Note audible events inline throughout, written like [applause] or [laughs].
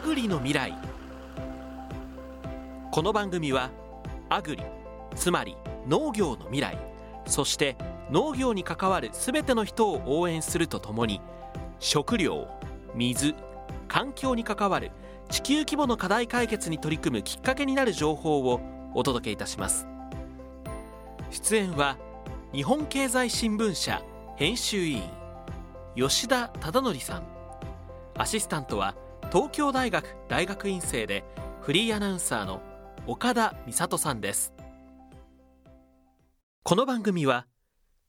アグリの未来。この番組はアグリつまり農業の未来そして農業に関わる全ての人を応援するとともに食料水環境に関わる地球規模の課題解決に取り組むきっかけになる情報をお届けいたします。出演は日本経済新聞社編集委員吉田忠則さん。アシスタントは東京大学大学院生でフリーアナウンサーの岡田美里さんです。この番組は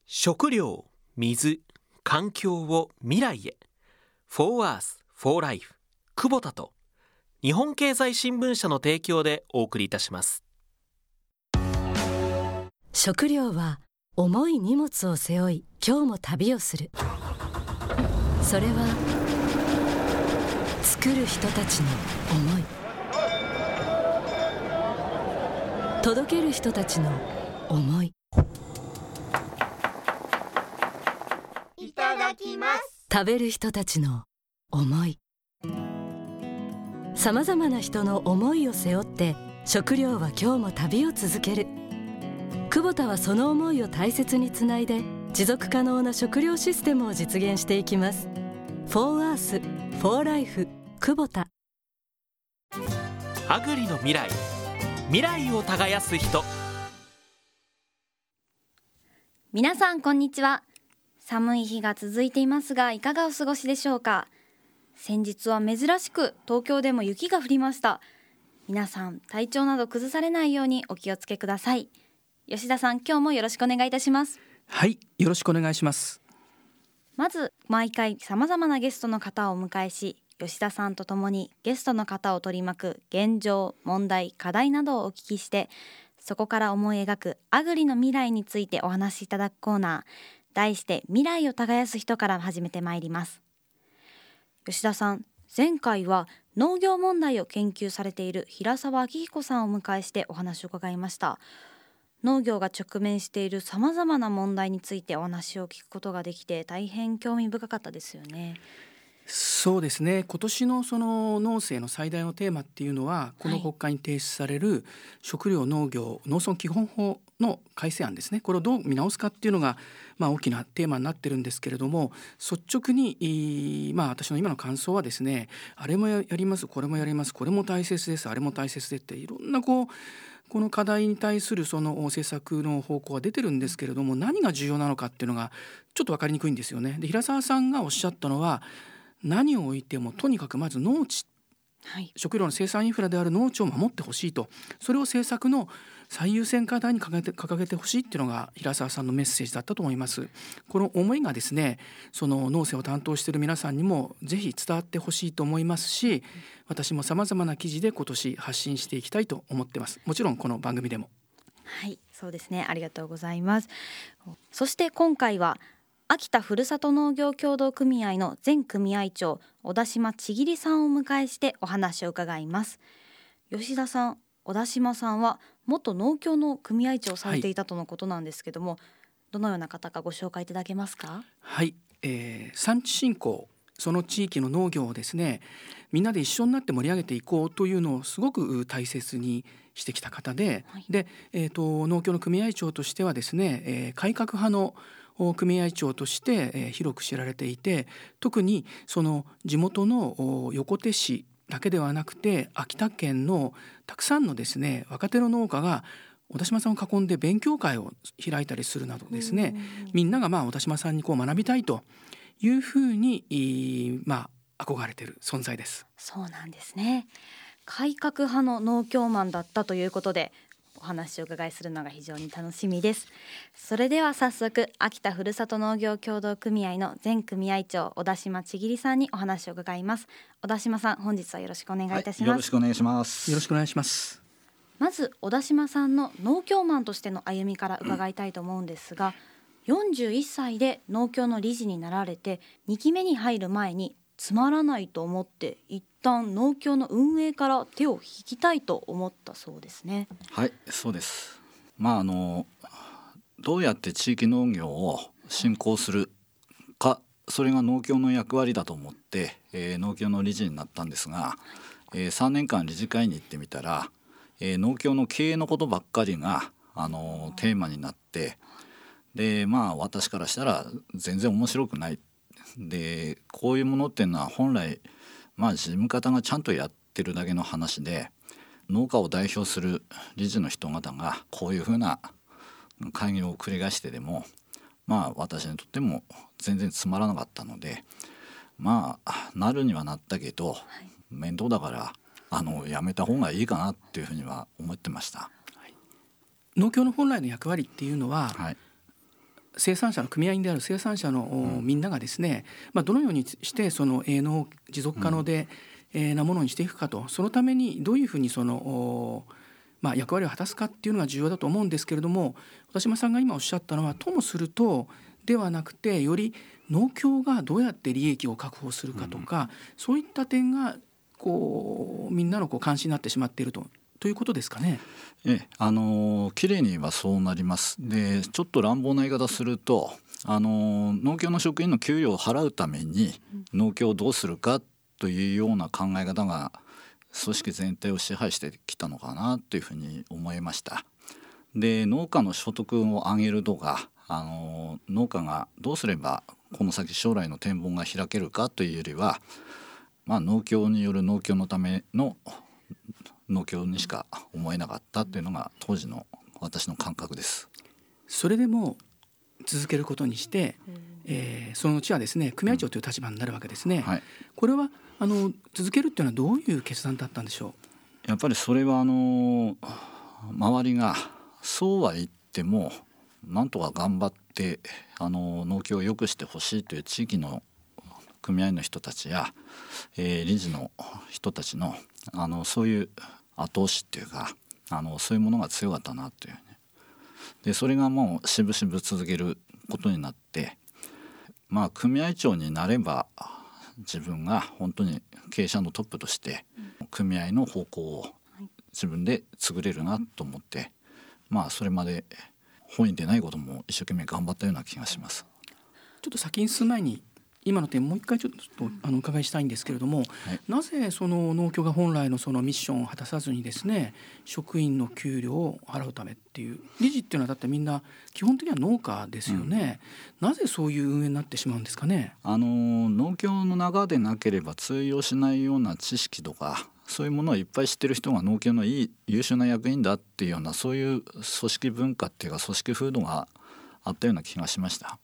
食料水環境を未来へ For Earth for Life 久保田と日本経済新聞社の提供でお送りいたします。食料は重い荷物を背負い今日も旅をする。それは作る人たちの思い。届ける人たちの思い。いただきます。食べる人たちの思い。さまざまな人の思いを背負って食料は今日も旅を続ける。久保田はその思いを大切につないで持続可能な食料システムを実現していきます「フォーアースフォーライフ久保田アグリの未来。未来を耕す人。皆さんこんにちは。寒い日が続いていますがいかがお過ごしでしょうか？先日は珍しく東京でも雪が降りました。皆さん体調など崩されないようにお気をつけください。吉田さん今日もよろしくお願いいたします。はいよろしくお願いしますまず毎回様々なゲストの方をお迎えし吉田さんと共にゲストの方を取り巻く現状問題課題などをお聞きしてそこから思い描くアグリの未来についてお話しいただくコーナー。題して未来を耕す人から始めてまいります。吉田さん前回は農業問題を研究されている平沢明彦さんをお迎えしてお話を伺いました。農業が直面しているさまざまな問題についてお話を聞くことができて大変興味深かったですよね。そうですね。今年のその農政の最大のテーマっていうのはこの国会に提出される食料農業農村基本法の改正案ですね。これをどう見直すかっていうのがまあ大きなテーマになってるんですけれども率直にまあ私の今の感想はですねあれもやりますこれもやりますこれも大切ですあれも大切でっていろんなこうこの課題に対するその政策の方向は出てるんですけれども何が重要なのかっていうのがちょっと分かりにくいんですよね。で平沢さんがおっしゃったのは何を置いてもとにかくまず農地、はい、食料の生産インフラである農地を守ってほしいと。それを政策の最優先課題に掲げて掲げてほしいっていうのが平沢さんのメッセージだったと思います。この思いがですねその農政を担当している皆さんにもぜひ伝わってほしいと思いますし私もさまざまな記事で今年発信していきたいと思ってます。もちろんこの番組でも。はいそうですね。ありがとうございます。そして今回は秋田ふるさと農業協同組合の前組合長小田島千桐さんをお迎えしてお話を伺います。吉田さん小田島さんは元農協の組合長をされていたとのことなんですけども、はい、どのような方かご紹介いただけますか？はい、えー、産地振興その地域の農業をですねみんなで一緒になって盛り上げていこうというのをすごく大切にしてきた方で、はい、で、えーと、農協の組合長としてはですね、えー、改革派の組合長として広く知られていて特にその地元の横手市だけではなくて秋田県のたくさんのですね若手の農家が小田島さんを囲んで勉強会を開いたりするなどですねみんながまあ小田島さんにこう学びたいというふうにまあ憧れている存在です。そうなんですね改革派の農協マンだったということでお話を伺いするのが非常に楽しみです。それでは早速秋田ふるさと農業協同組合の前組合長小田島千桐さんにお話を伺います。小田島さん本日はよろしくお願いいたします、はい、よろしくお願いします。よろしくお願いします。まず小田島さんの農協マンとしての歩みから伺いたいと思うんですが、うん、41歳で農協の理事になられて2期目に入る前につまらないと思って一旦農協の運営から手を引きたいと思ったそうですね。はいそうです。まああのどうやって地域農業を振興するかそれが農協の役割だと思って、えー、農協の理事になったんですがえー、3年間理事会に行ってみたら、えー、農協の経営のことばっかりが、あのテーマになってでまあ私からしたら全然面白くないでこういうものっていうのは本来まあ事務方がちゃんとやってるだけの話で農家を代表する理事の人方がこういうふうな会議を繰り返してでもまあ私にとっても全然つまらなかったのでまあなるにはなったけど、はい、面倒だからあのやめた方がいいかなっていうふうには思ってました。農協の本来の役割っていうのは、はい、生産者の組合員である生産者の、うん、みんながですね、まあ、どのようにしてその営農持続可能で、うん、えー、なものにしていくかと。そのためにどういうふうにそのまあ、役割を果たすかっていうのが重要だと思うんですけれども小田島さんが今おっしゃったのはともするとではなくてより農協がどうやって利益を確保するかとか、うん、そういった点がこうみんなのこう関心になってしまっているとということですかね。ええ、あの綺麗にはそうなります。で、ちょっと乱暴な言い方すると、あの農協の職員の給与を払うために農協をどうするかというような考え方が組織全体を支配してきたのかなというふうに思いました。で農家の所得を上げるとかあの農家がどうすればこの先将来の展望が開けるかというよりは、まあ、農協による農協のための農協にしか思えなかったっていうのが当時の私の感覚です。それでも続けることにして、えー、そのうちはですね組合長という立場になるわけですね。はい、これはあの続けるっていうのはどういう決断だったんでしょう？やっぱりそれはあの周りがそうは言ってもなんとか頑張ってあの農協を良くしてほしいという地域の組合の人たちや、えー、理事の人たちのあのそういう後押しっていうかあのそういうものが強かったなという、ね、でそれがもうしぶしぶ続けることになってまあ組合長になれば自分が本当に経営者のトップとして組合の方向を自分で作れるなと思ってまあそれまで本意でないことも一生懸命頑張ったような気がします。ちょっと先に進む前に今の点もう一回ちょっとあの伺いしたいんですけれども、はい、なぜその農協が本来のそのミッションを果たさずにですね職員の給料を払うためっていう理事っていうのはだってみんな基本的には農家ですよね、うん、なぜそういう運営になってしまうんですかね。あの農協の中でなければ通用しないような知識とかそういうものをいっぱい知ってる人が農協のいい優秀な役員だっていうようなそういう組織文化っていうか組織風土があったような気がしました。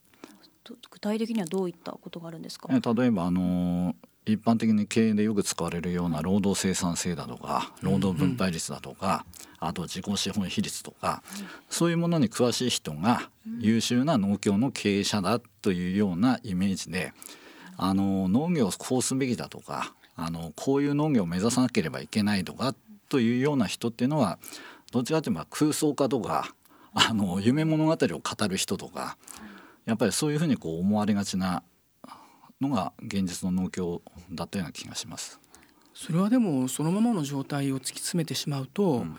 具体的にはどういったことがあるんですか？例えばあの一般的に経営でよく使われるような労働生産性だとか労働分配率だとか、あと自己資本比率とか、そういうものに詳しい人が優秀な農協の経営者だというようなイメージであの農業をこうすべきだとかあのこういう農業を目指さなければいけないとかというような人っていうのはどちらかというと空想家とかあの夢物語を語る人とかやっぱりそういうふうにこう思われがちなのが現実の農協だったような気がします。それはでもそのままの状態を突き詰めてしまうと、うん、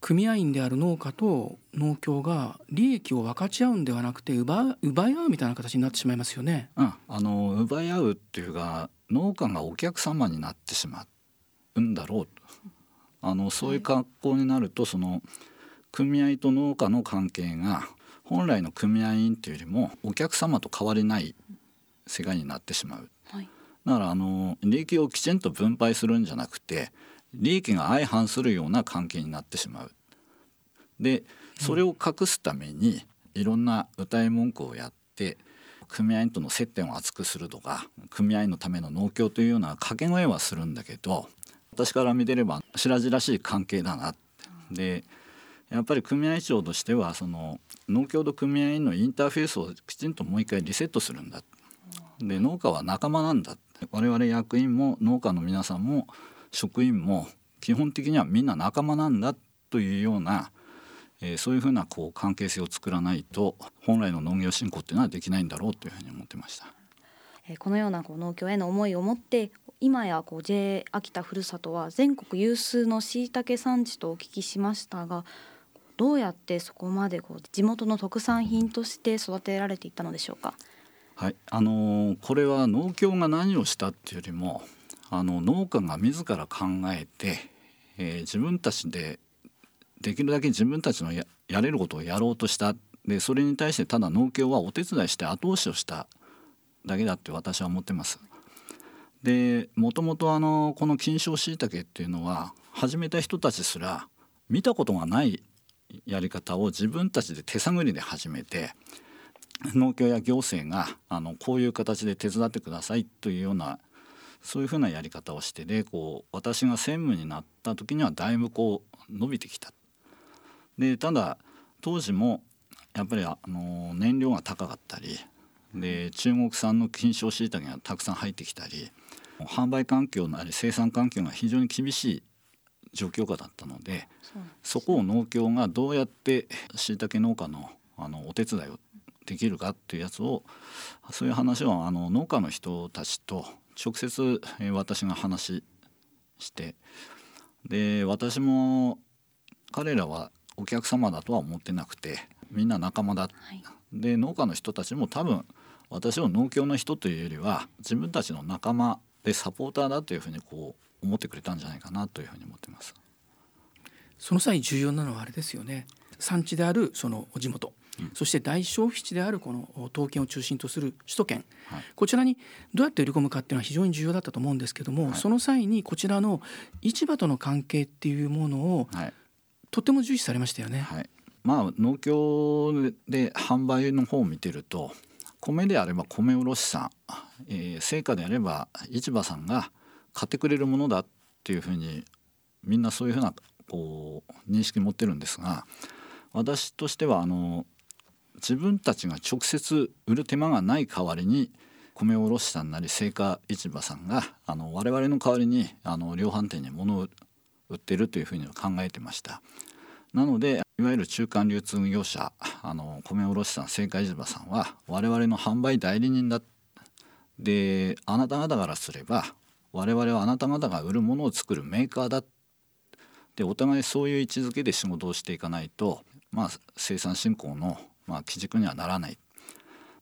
組合員である農家と農協が利益を分かち合うんではなくて奪奪い合うみたいな形になってしまいますよね。うん、あの奪い合うっていうか農家がお客様になってしまうんだろうとあのそういう格好になると、その組合と農家の関係が本来の組合員っていうよりもお客様と変わりない世界になってしまう、はい、だからあの利益をきちんと分配するんじゃなくて利益が相反するような関係になってしまう。でそれを隠すためにいろんな歌い文句をやって組合員との接点を厚くするとか組合員のための農協というような掛け声はするんだけど私から見てれば白々しい関係だな。でやっぱり組合長としてはその農協と組合員のインターフェースをきちんともう一回リセットするんだで農家は仲間なんだ我々役員も農家の皆さんも職員も基本的にはみんな仲間なんだというような、えー、そういうふうなこう関係性を作らないと本来の農業振興っていうのはできないんだろうというふうに思ってました。えこのようなこう農協への思いを持って今やこう J 秋田ふるさとは全国有数のしいたけ産地とお聞きしましたがどうやってそこまでこう地元の特産品として育てられていったのでしょうか？はい、あのー、これは農協が何をしたっていうよりもあの農家が自ら考えて、えー、自分たちでできるだけ自分たちのややれることをやろうとしたでそれに対してただ農協はお手伝いして後押しをしただけだって私は思ってます。でもともとあのこの金賞しいたけっていうのは始めた人たちすら見たことがないやり方を自分たちで手探りで始めて農協や行政があのこういう形で手伝ってくださいというようなそういうふうなやり方をしてでこう私が専務になった時にはだいぶこう伸びてきた。でただ当時もやっぱりあの燃料が高かったりで中国産の金賞しいたけがたくさん入ってきたり販売環境なり生産環境が非常に厳しい状況下だったのでそこを農協がどうやってしいたけ農家のあのお手伝いをできるかっていうやつをそういう話をあの農家の人たちと直接私が話してで私も彼らはお客様だとは思ってなくてみんな仲間だ、はい、で農家の人たちも多分私を農協の人というよりは自分たちの仲間でサポーターだというふうにこう思ってくれたんじゃないかなというふうに思ってます。その際重要なのはあれですよね。産地であるその地元、うん、そして大消費地であるこの東県を中心とする首都圏、はい、こちらにどうやって売り込むかっていうのは非常に重要だったと思うんですけども、はい、その際にこちらの市場との関係っていうものを、はい、とても重視されましたよね。まあ農協で販売の方を見てると米であれば米卸さん、えー、成果であれば市場さんが買ってくれるものだっていうふうにみんなそういうふうなこう認識持ってるんですが私としてはあの自分たちが直接売る手間がない代わりに米卸さんなり青果市場さんがあの我々の代わりにあの量販店に物を売ってるというふうに考えてました。なのでいわゆる中間流通業者あの米卸さん青果市場さんは我々の販売代理人だであなた方からすれば我々はあなた方が売るものを作るメーカーだでお互いそういう位置づけで仕事をしていかないと、まあ、生産振興の、まあ、基軸にはならない。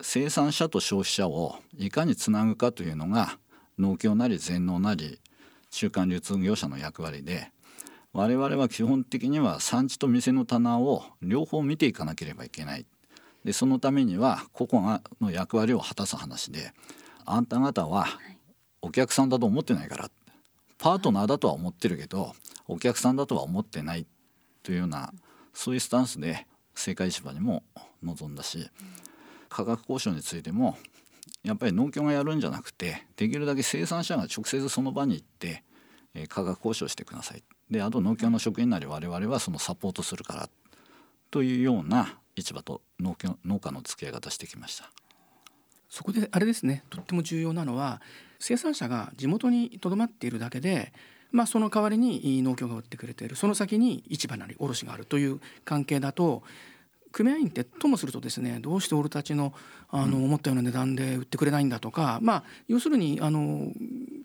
生産者と消費者をいかにつなぐかというのが農協なり全農なり中間流通業者の役割で我々は基本的には産地と店の棚を両方見ていかなければいけない。でそのためには個々の役割を果たす話であんた方はお客さんだと思ってないからパートナーだとは思ってるけどお客さんだとは思ってないというようなそういうスタンスで青果市場にも臨んだし価格交渉についてもやっぱり農協がやるんじゃなくてできるだけ生産者が直接その場に行って価格交渉してください。であと農協の職員なり我々はそのサポートするからというような市場と農協農家の付き合い方してきました。そこであれですねとっても重要なのは生産者が地元にとどまっているだけでまあ、その代わりに農協が売ってくれている。その先に市場なり卸があるという関係だと組合員ってともするとですねどうして俺たちのあの思ったような値段で売ってくれないんだとか、まあ、要するにあの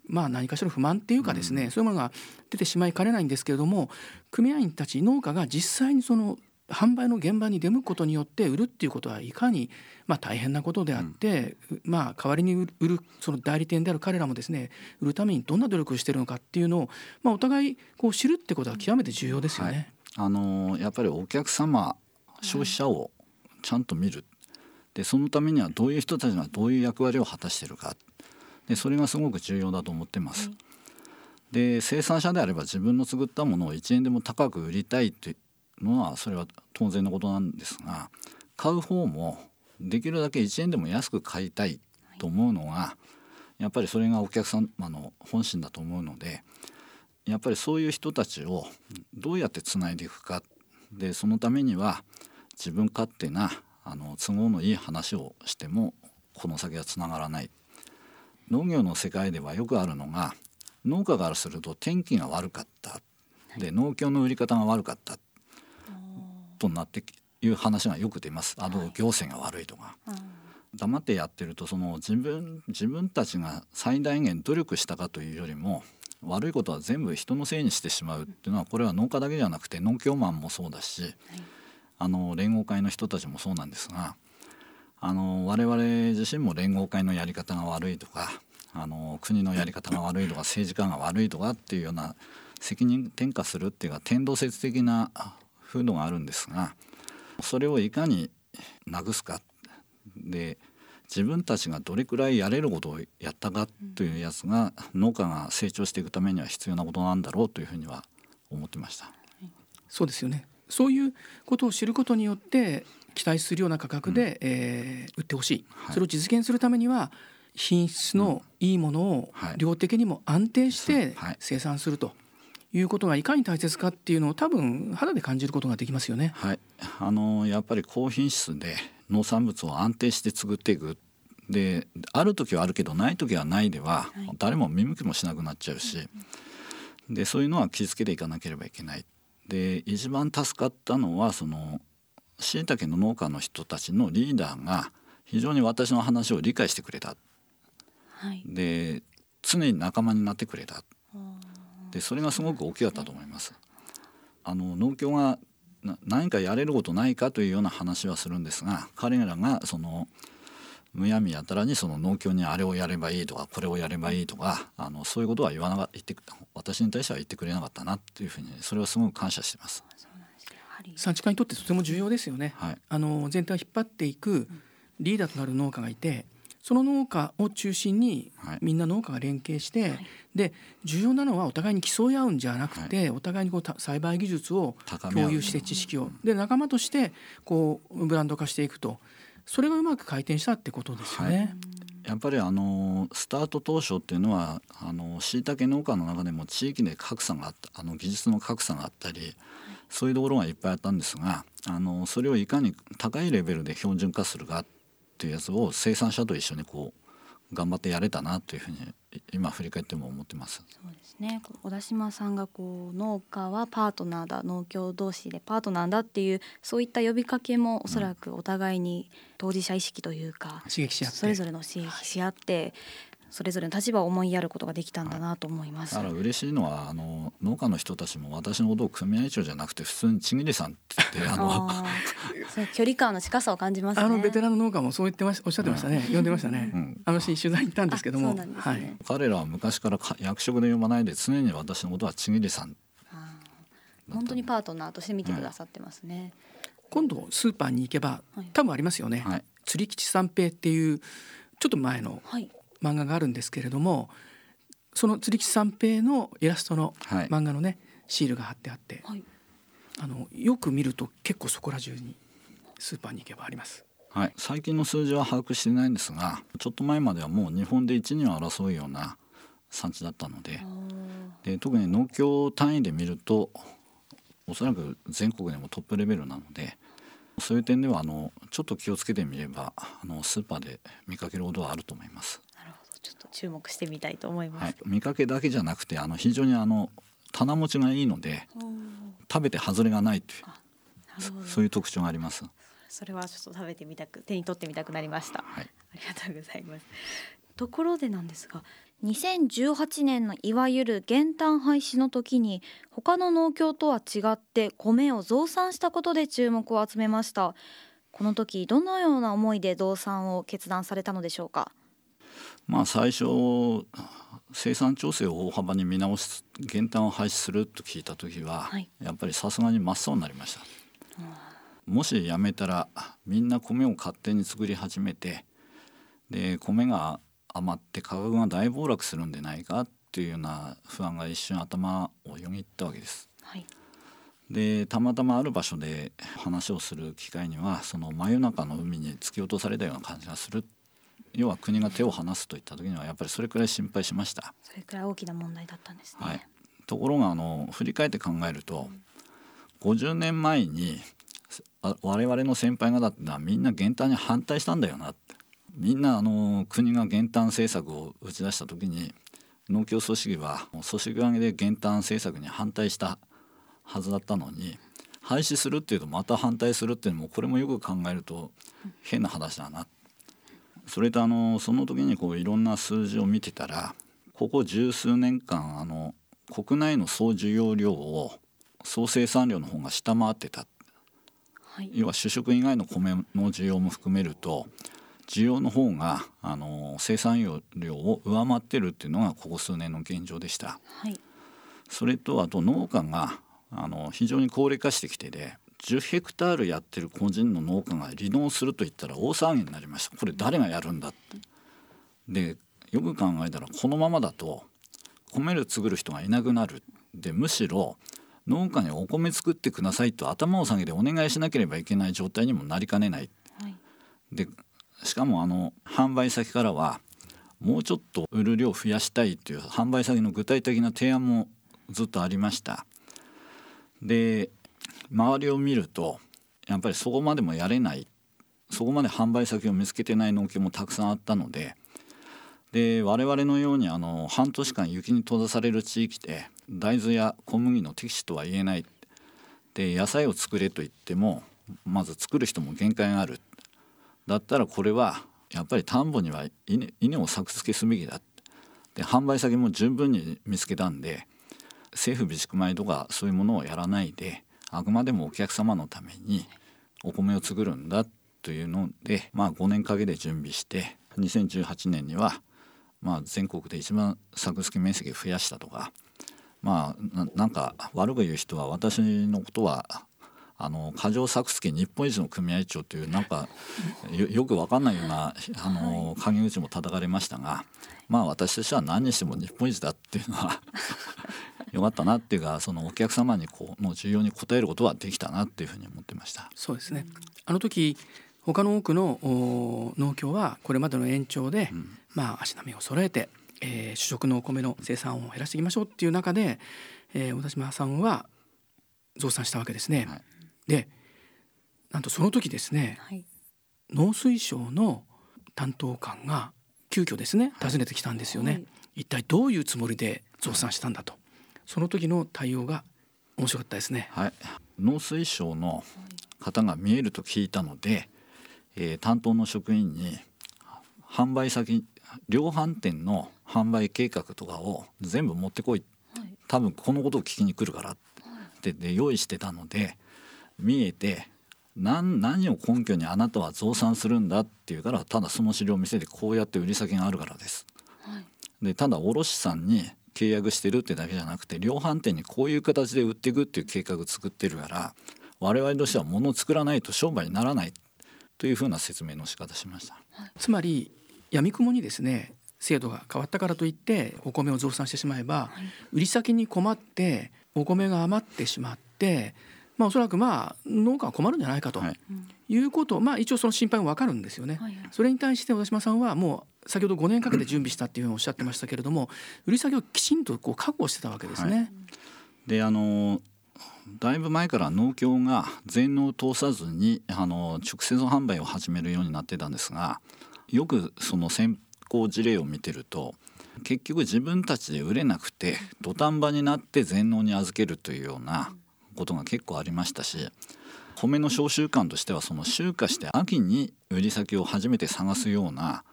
まあ、何かしら不満っていうかですね、うん、そういうものが出てしまいかねないんですけれども組合員たち農家が実際にその販売の現場に出向くことによって売るっていうことはいかにまあ大変なことであって、うん、まあ代わりに売るその代理店である彼らもですね売るためにどんな努力をしているのかっていうのを、まあ、お互いこう知るってことは極めて重要ですよね。はい、あのやっぱりお客様消費者をちゃんと見るでそのためにはどういう人たちがどういう役割を果たしているか。でそれがすごく重要だと思ってます。で生産者であれば自分の作ったものを1円でも高く売りたいとのはそれは当然のことなんですが買う方もできるだけ1円でも安く買いたいと思うのがやっぱりそれがお客様の本心だと思うのでやっぱりそういう人たちをどうやってつないでいくかでそのためには自分勝手なあの都合のいい話をしてもこの先はつながらない。農業の世界ではよくあるのが農家からすると天気が悪かった。で農協の売り方が悪かった。となっていう話がよく出ます。あの行政が悪いとか。黙ってやってるとその自分自分たちが最大限努力したかというよりも悪いことは全部人のせいにしてしまうっていうのはこれは農家だけじゃなくて農協マンもそうだし、あの連合会の人たちもそうなんですがあの我々自身も連合会のやり方が悪いとかあの国のやり方が悪いとか政治家が悪いとかっていうような責任転嫁するっていうか天動説的な風土があるんですがそれをいかになくすか。で自分たちがどれくらいやれることをやったかというやつが農家が成長していくためには必要なことなんだろうというふうには思ってました。そうですよね。そういうことを知ることによって期待するような価格で、うん、えー、売ってほしい、はい、それを実現するためには品質のいいものを量的にも安定して生産するということがいかに大切かっていうのを多分肌で感じることができますよね。はい、あのやっぱり高品質で農産物を安定して作っていく。である時はあるけどない時はないでは、誰も見向きもしなくなっちゃうし、でそういうのは気付けていかなければいけない。で一番助かったのはそのしいたけの農家の人たちのリーダーが非常に私の話を理解してくれた、はい、で常に仲間になってくれたでそれがすごく大きかったと思います。あの農協が何かやれることないかというような話はするんですが彼らがそのむやみやたらにその農協にあれをやればいいとかこれをやればいいとかあのそういうことは言わなか言って私に対しては言ってくれなかったなっていうふうにそれはすごく感謝してます。産地化にとってとても重要ですよね。はい、あの全体を引っ張っていくリーダーとなる農家がいて、その農家を中心にみんな農家が連携して、はい、で重要なのはお互いに競い合うんじゃなくて、はい、お互いにこう栽培技術を共有して知識を。で仲間としてこうブランド化していくとそれがうまく回転したってことですよね。はい。やっぱりあのスタート当初っていうのはあの椎茸農家の中でも地域で格差があったあの技術の格差があったりそういうところがいっぱいあったんですがあのそれをいかに高いレベルで標準化するかっていうやつを生産者と一緒にこう頑張ってやれたなというふうに今振り返っても思ってます。そうですね。小田島さんがこう農家はパートナーだ、農協同士でパートナーだっていうそういった呼びかけもおそらくお互いに当事者意識というか、うん、刺激し合ってそれぞれの刺激し合って、それぞれの立場を思いやることができたんだなと思います。だから嬉しいのはあの農家の人たちも私のことを組合長じゃなくて普通にちぎりさんって言って [laughs] あの距離感の近さを感じます、ね、あのベテランの農家もそう言ってましおっしゃってましたね、うん、呼んでましたね、うん、あの取材行ったんですけども、ね、はい、彼らは昔から役職で呼ばないで常に私のことはちぎりさん。本当にパートナーとして見てくださってますね、今度スーパーに行けば多分ありますよね、はい、釣り吉三平っていうちょっと前の、はい漫画があるんですけれどもその釣り吉三平のイラストの漫画のね、はい、シールが貼ってあって、はい、あのよく見ると結構そこら中にスーパーに行けばあります。はい、最近の数字は把握してないんですがちょっと前まではもう日本で1、2を争うような産地だったのでで特に農協単位で見るとおそらく全国でもトップレベルなのでそういう点ではあのちょっと気をつけてみればあのスーパーで見かけることはあると思います。注目してみたいと思います、はい、見かけだけじゃなくてあの非常にあの棚持ちがいいので食べて外れがないというそういう特徴があります。それはちょっと食べてみたく手に取ってみたくなりました、はい、ありがとうございます。ところでなんですが2018年のいわゆる減反廃止の時に他の農協とは違って米を増産したことで注目を集めました。この時どのような思いで増産を決断されたのでしょうか？まあ最初生産調整を大幅に見直す減反を廃止すると聞いた時は、はい、やっぱりさすがに真っ青になりました。もしやめたらみんな米を勝手に作り始めてで米が余って価格が大暴落するんでないかっていうような不安が一瞬頭をよぎったわけです。はい、でたまたまある場所で話をする機会にはその真夜中の海に突き落とされたような感じがする要は国が手を離すといった時にはやっぱりそれくらい心配しました。それくらい大きな問題だったんですね、はい、ところがあの振り返って考えると、うん、50年前に我々の先輩方ってのはみんな減反に反対したんだよなって。みんなあの国が減反政策を打ち出した時に農協組織は組織上げで減反政策に反対したはずだったのに廃止するっていうとまた反対するっていうのもこれもよく考えると変な話だなそれとあのその時にこういろんな数字を見てたらここ十数年間あの国内の総需要量を総生産量の方が下回ってた、はい、要は主食以外の米の需要も含めると需要の方があの生産量を上回ってるっていうのがここ数年の現状でした。はい、それとあと農家があの非常に高齢化してきてで10ヘクタールやってる個人の農家が離農すると言ったら大騒ぎになりましたこれ誰がやるんだってでよく考えたらこのままだと米を作る人がいなくなるでむしろ農家にお米作ってくださいと頭を下げてお願いしなければいけない状態にもなりかねない。はい、でしかもあの販売先からはもうちょっと売る量を増やしたいという販売先の具体的な提案もずっとありました。で周りを見るとやっぱりそこまでもやれないそこまで販売先を見つけてない農協もたくさんあったのでで我々のようにあの半年間雪に閉ざされる地域で大豆や小麦の適地とは言えないで野菜を作れと言ってもまず作る人も限界がある。だったらこれはやっぱり田んぼには稲稲を作付けすべきだ。で販売先も十分に見つけたんで政府備蓄米とかそういうものをやらないであくまでもお客様のためにお米を作るんだというので、まあ、5年かけて準備して2018年にはまあ、全国で一番作付け面積を増やしたとかまあなんか悪く言う人は私のことはあの過剰作付け日本一の組合長というなんかよく分かんないようなあの陰口も叩かれましたがまあ私としては何にしても日本一だっていうのは [laughs] よかったなっていうかそのお客様にこうの需要に応えることはできたなっていうふうに思ってました。そうですね。あの時他の多くの農協はこれまでの延長で、うん、まあ足並みを揃えて、えー、主食のお米の生産を減らしていきましょうっていう中で、えー、小田島さんは増産したわけですね。はい、でなんとその時ですね、はい、農水省の担当官が急遽ですね訪ねてきたんですよね、はい、一体どういうつもりで増産したんだと。その時の対応が面白かったですね、はい、農水省の方が見えると聞いたので、えー、担当の職員に販売先量販店の販売計画とかを全部持ってこい、はい、多分このことを聞きに来るからってで用意してたので見えて何何を根拠にあなたは増産するんだって言うからただその資料を見せてこうやって売り先があるからです。はい、でただ卸さんに契約してるってだけじゃなくて量販店にこういう形で売っていくっていう計画作ってるから我々としては物を作らないと商売にならないというふうな説明の仕方しました。つまり闇雲にですね制度が変わったからといってお米を増産してしまえば、はい、売り先に困ってお米が余ってしまって、まあ、おそらくまあ農家は困るんじゃないかと、はい、いうことまあ一応その心配も分かるんですよね。はいそれに対して小田島さんはもう先ほど5年かけて準備したっていうふうにおっしゃってましたけれども売り先をきちんとこう確保してたわけですね。であのだいぶ前から農協が全農を通さずにあの直接販売を始めるようになってたんですがよくその先行事例を見てると結局自分たちで売れなくて土壇場になって全農に預けるというようなことが結構ありましたし米の商習慣としてはその集荷して秋に売り先を初めて探すような、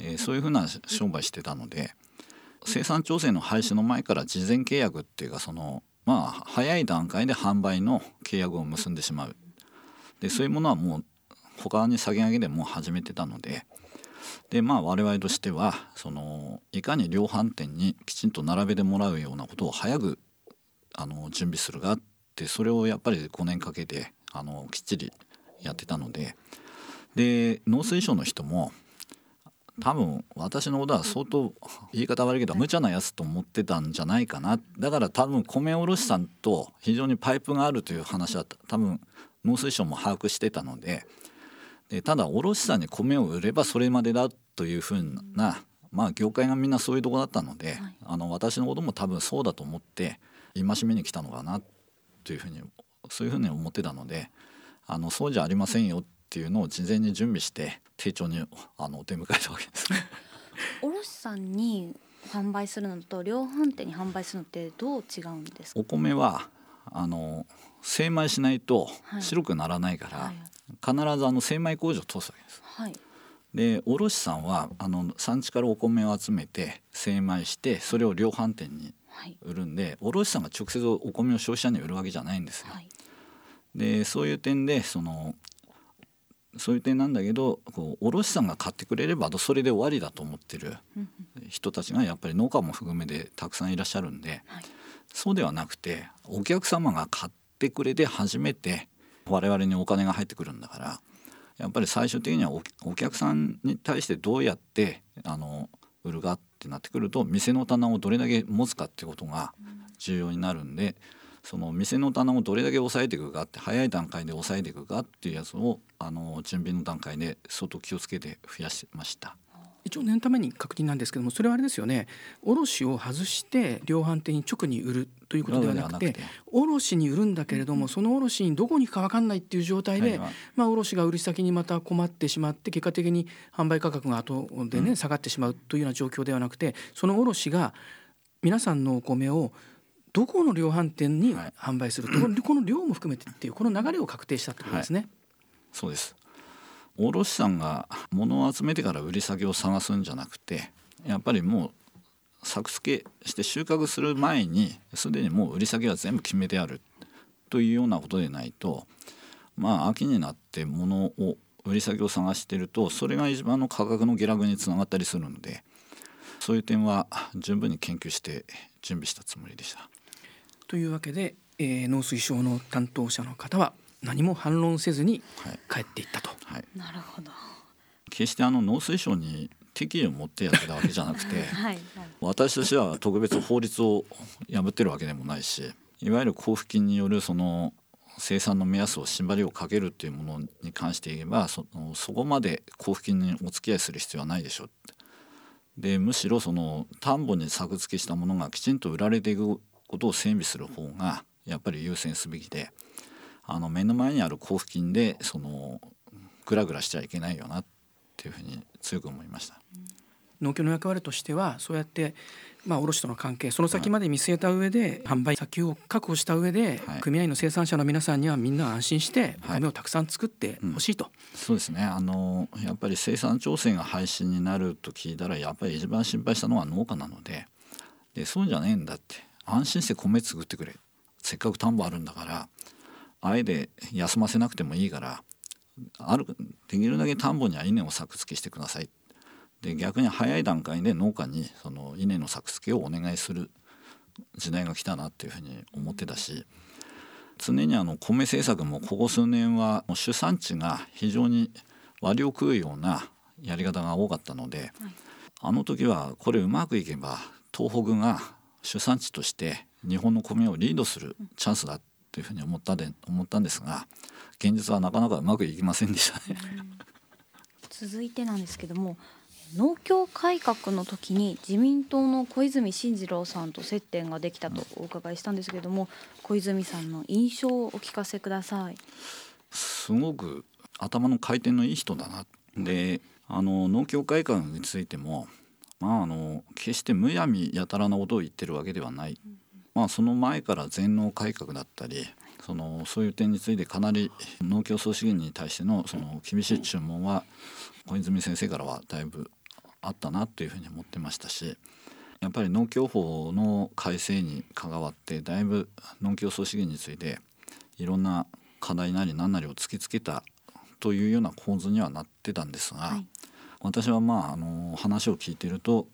えー、そういうふうな商売してたので生産調整の廃止の前から事前契約っていうかそのまあ早い段階で販売の契約を結んでしまう。でそういうものはもう他に下げ上げでもう始めてたのででまあ我々としてはそのいかに量販店にきちんと並べてもらうようなことを早くあの準備するがってそれをやっぱり5年かけてあのきっちりやってたのでで農水省の人も多分私のことは相当言い方悪いけど無茶なやつと思ってたんじゃないかな。だから多分米卸さんと非常にパイプがあるという話は多分農水省も把握してたのででただ卸さんに米を売ればそれまでだというふうなまあ業界がみんなそういうとこだったので、はい、あの私のことも多分そうだと思って戒めに来たのかなというふうにそういうふうに思ってたのであのそうじゃありませんよっていうのを事前に準備して丁重にあの出迎えたわけですね。[laughs] 卸さんに販売するのと量販店に販売するのってどう違うんですか？お米はあの精米しないと白くならないから、はい、必ずあの精米工場を通すわけです。はい、で卸さんはあの産地からお米を集めて精米してそれを量販店に売るんで、はい、卸さんが直接お米を消費者に売るわけじゃないんですよ。はい、でそういう点でそのそういう点なんだけどこう卸さんが買ってくれればそれで終わりだと思ってる人たちがやっぱり農家も含めてたくさんいらっしゃるんで、はい、そうではなくてお客様が買ってくれて初めて我々にお金が入ってくるんだからやっぱり最終的にはお客さんに対してどうやってあの売るかってなってくると店の棚をどれだけ持つかってことが重要になるんで。その店の棚をどれだけ抑えていくかって早い段階で抑えていくかっていうやつをあの準備の段階で相当気をつけて増やしました。一応念のために確認なんですけどもそれはあれですよね。卸を外して量販店に直に売るということではなくて卸に売るんだけれどもその卸にどこに行くか分かんないっていう状態で、まあ、卸が売り先にまた困ってしまって結果的に販売価格が後でね、下がってしまうというような状況ではなくてその卸が皆さんのお米をどこの量販店に販売すると、はい、この量も含めてっていうこの流れを確定したってことですね。はい、そうです卸さんが物を集めてから売り先を探すんじゃなくてやっぱりもう作付けして収穫する前にすでにもう売り先は全部決めてあるというようなことでないとまあ秋になって物を売り先を探してるとそれが一番の価格の下落につながったりするのでそういう点は十分に研究して準備したつもりでした。というわけで、えー、農水省の担当者の方は何も反論せずに帰っていったと。はい。はい、なるほど。決してあの農水省に敵意を持ってやってたわけじゃなくて [laughs] はい、私としては特別法律を破ってるわけでもないしいわゆる交付金によるその生産の目安を縛りをかけるっていうものに関して言えばそそこまで交付金にお付き合いする必要はないでしょう。でむしろその田んぼに作付けしたものがきちんと売られていくことを整備する方がやっぱり優先すべきであの目の前にある交付金でそのグラグラしちゃいけないよなっていうふうに強く思いました。農協の役割としてはそうやってまあ卸との関係その先まで見据えた上で、販売先を確保した上で、はい、組合の生産者の皆さんにはみんな安心して米をたくさん作ってほしいと、うん、そうですね。あのやっぱり生産調整が廃止になると聞いたらやっぱり一番心配したのは農家なのででそうじゃねえんだって安心して米作ってくれ。せっかく田んぼあるんだからあえて休ませなくてもいいからあるできるだけ田んぼには稲を作付けしてください。で逆に早い段階で農家にその稲の作付けをお願いする時代が来たなっていうふうに思ってたし常にあの米政策もここ数年は主産地が非常に割を食うようなやり方が多かったので、あの時はこれうまくいけば東北が主産地として日本の米をリードするチャンスだというふうに思ったで思ったんですが現実はなかなかうまくいきませんでしたね。続いてなんですけども農協改革の時に自民党の小泉進次郎さんと接点ができたとお伺いしたんですけれども、小泉さんの印象をお聞かせください。すごく頭の回転のいい人だな。であの農協改革についてもまあ、あの決してむやみやたらなことを言ってるわけではない、まあ、その前から全農改革だったりそのそういう点についてかなり農協総資源に対してのその厳しい注文は小泉先生からはだいぶあったなというふうに思ってましたしやっぱり農協法の改正に関わってだいぶ農協総資源についていろんな課題なり何なりを突きつけたというような構図にはなってたんですが、はい、私はまああの話を聞いていると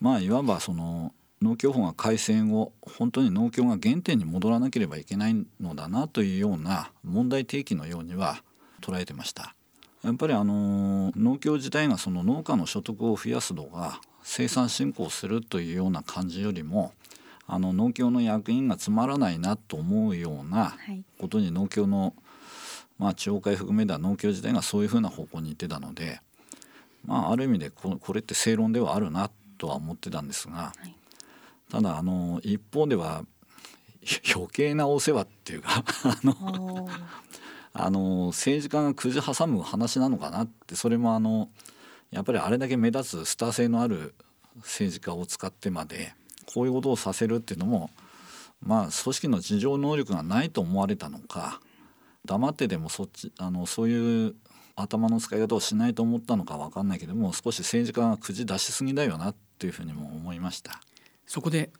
まあいわばその農協法が改正後本当に農協が原点に戻らなければいけないのだなというような問題提起のようには捉えてました。やっぱりあの農協自体がその農家の所得を増やすのが生産振興するというような感じよりもあの農協の役員がつまらないなと思うようなことに農協の、まあ、地方会含めた農協自体がそういうふうな方向に行ってたのでまあ、ある意味でこれって正論ではあるなとは思ってたんですが、はい、ただあの一方では余計なお世話っていうか [laughs] あのあの政治家がくじ挟む話なのかなってそれもあのやっぱりあれだけ目立つスター性のある政治家を使ってまでこういうことをさせるっていうのもまあ組織の事情能力がないと思われたのか黙ってでもそっちあのそういう頭の使い方をしないと思ったのか分かんないけども少し政治家がくじ出しすぎだよなっていうふうにも思いましたそこで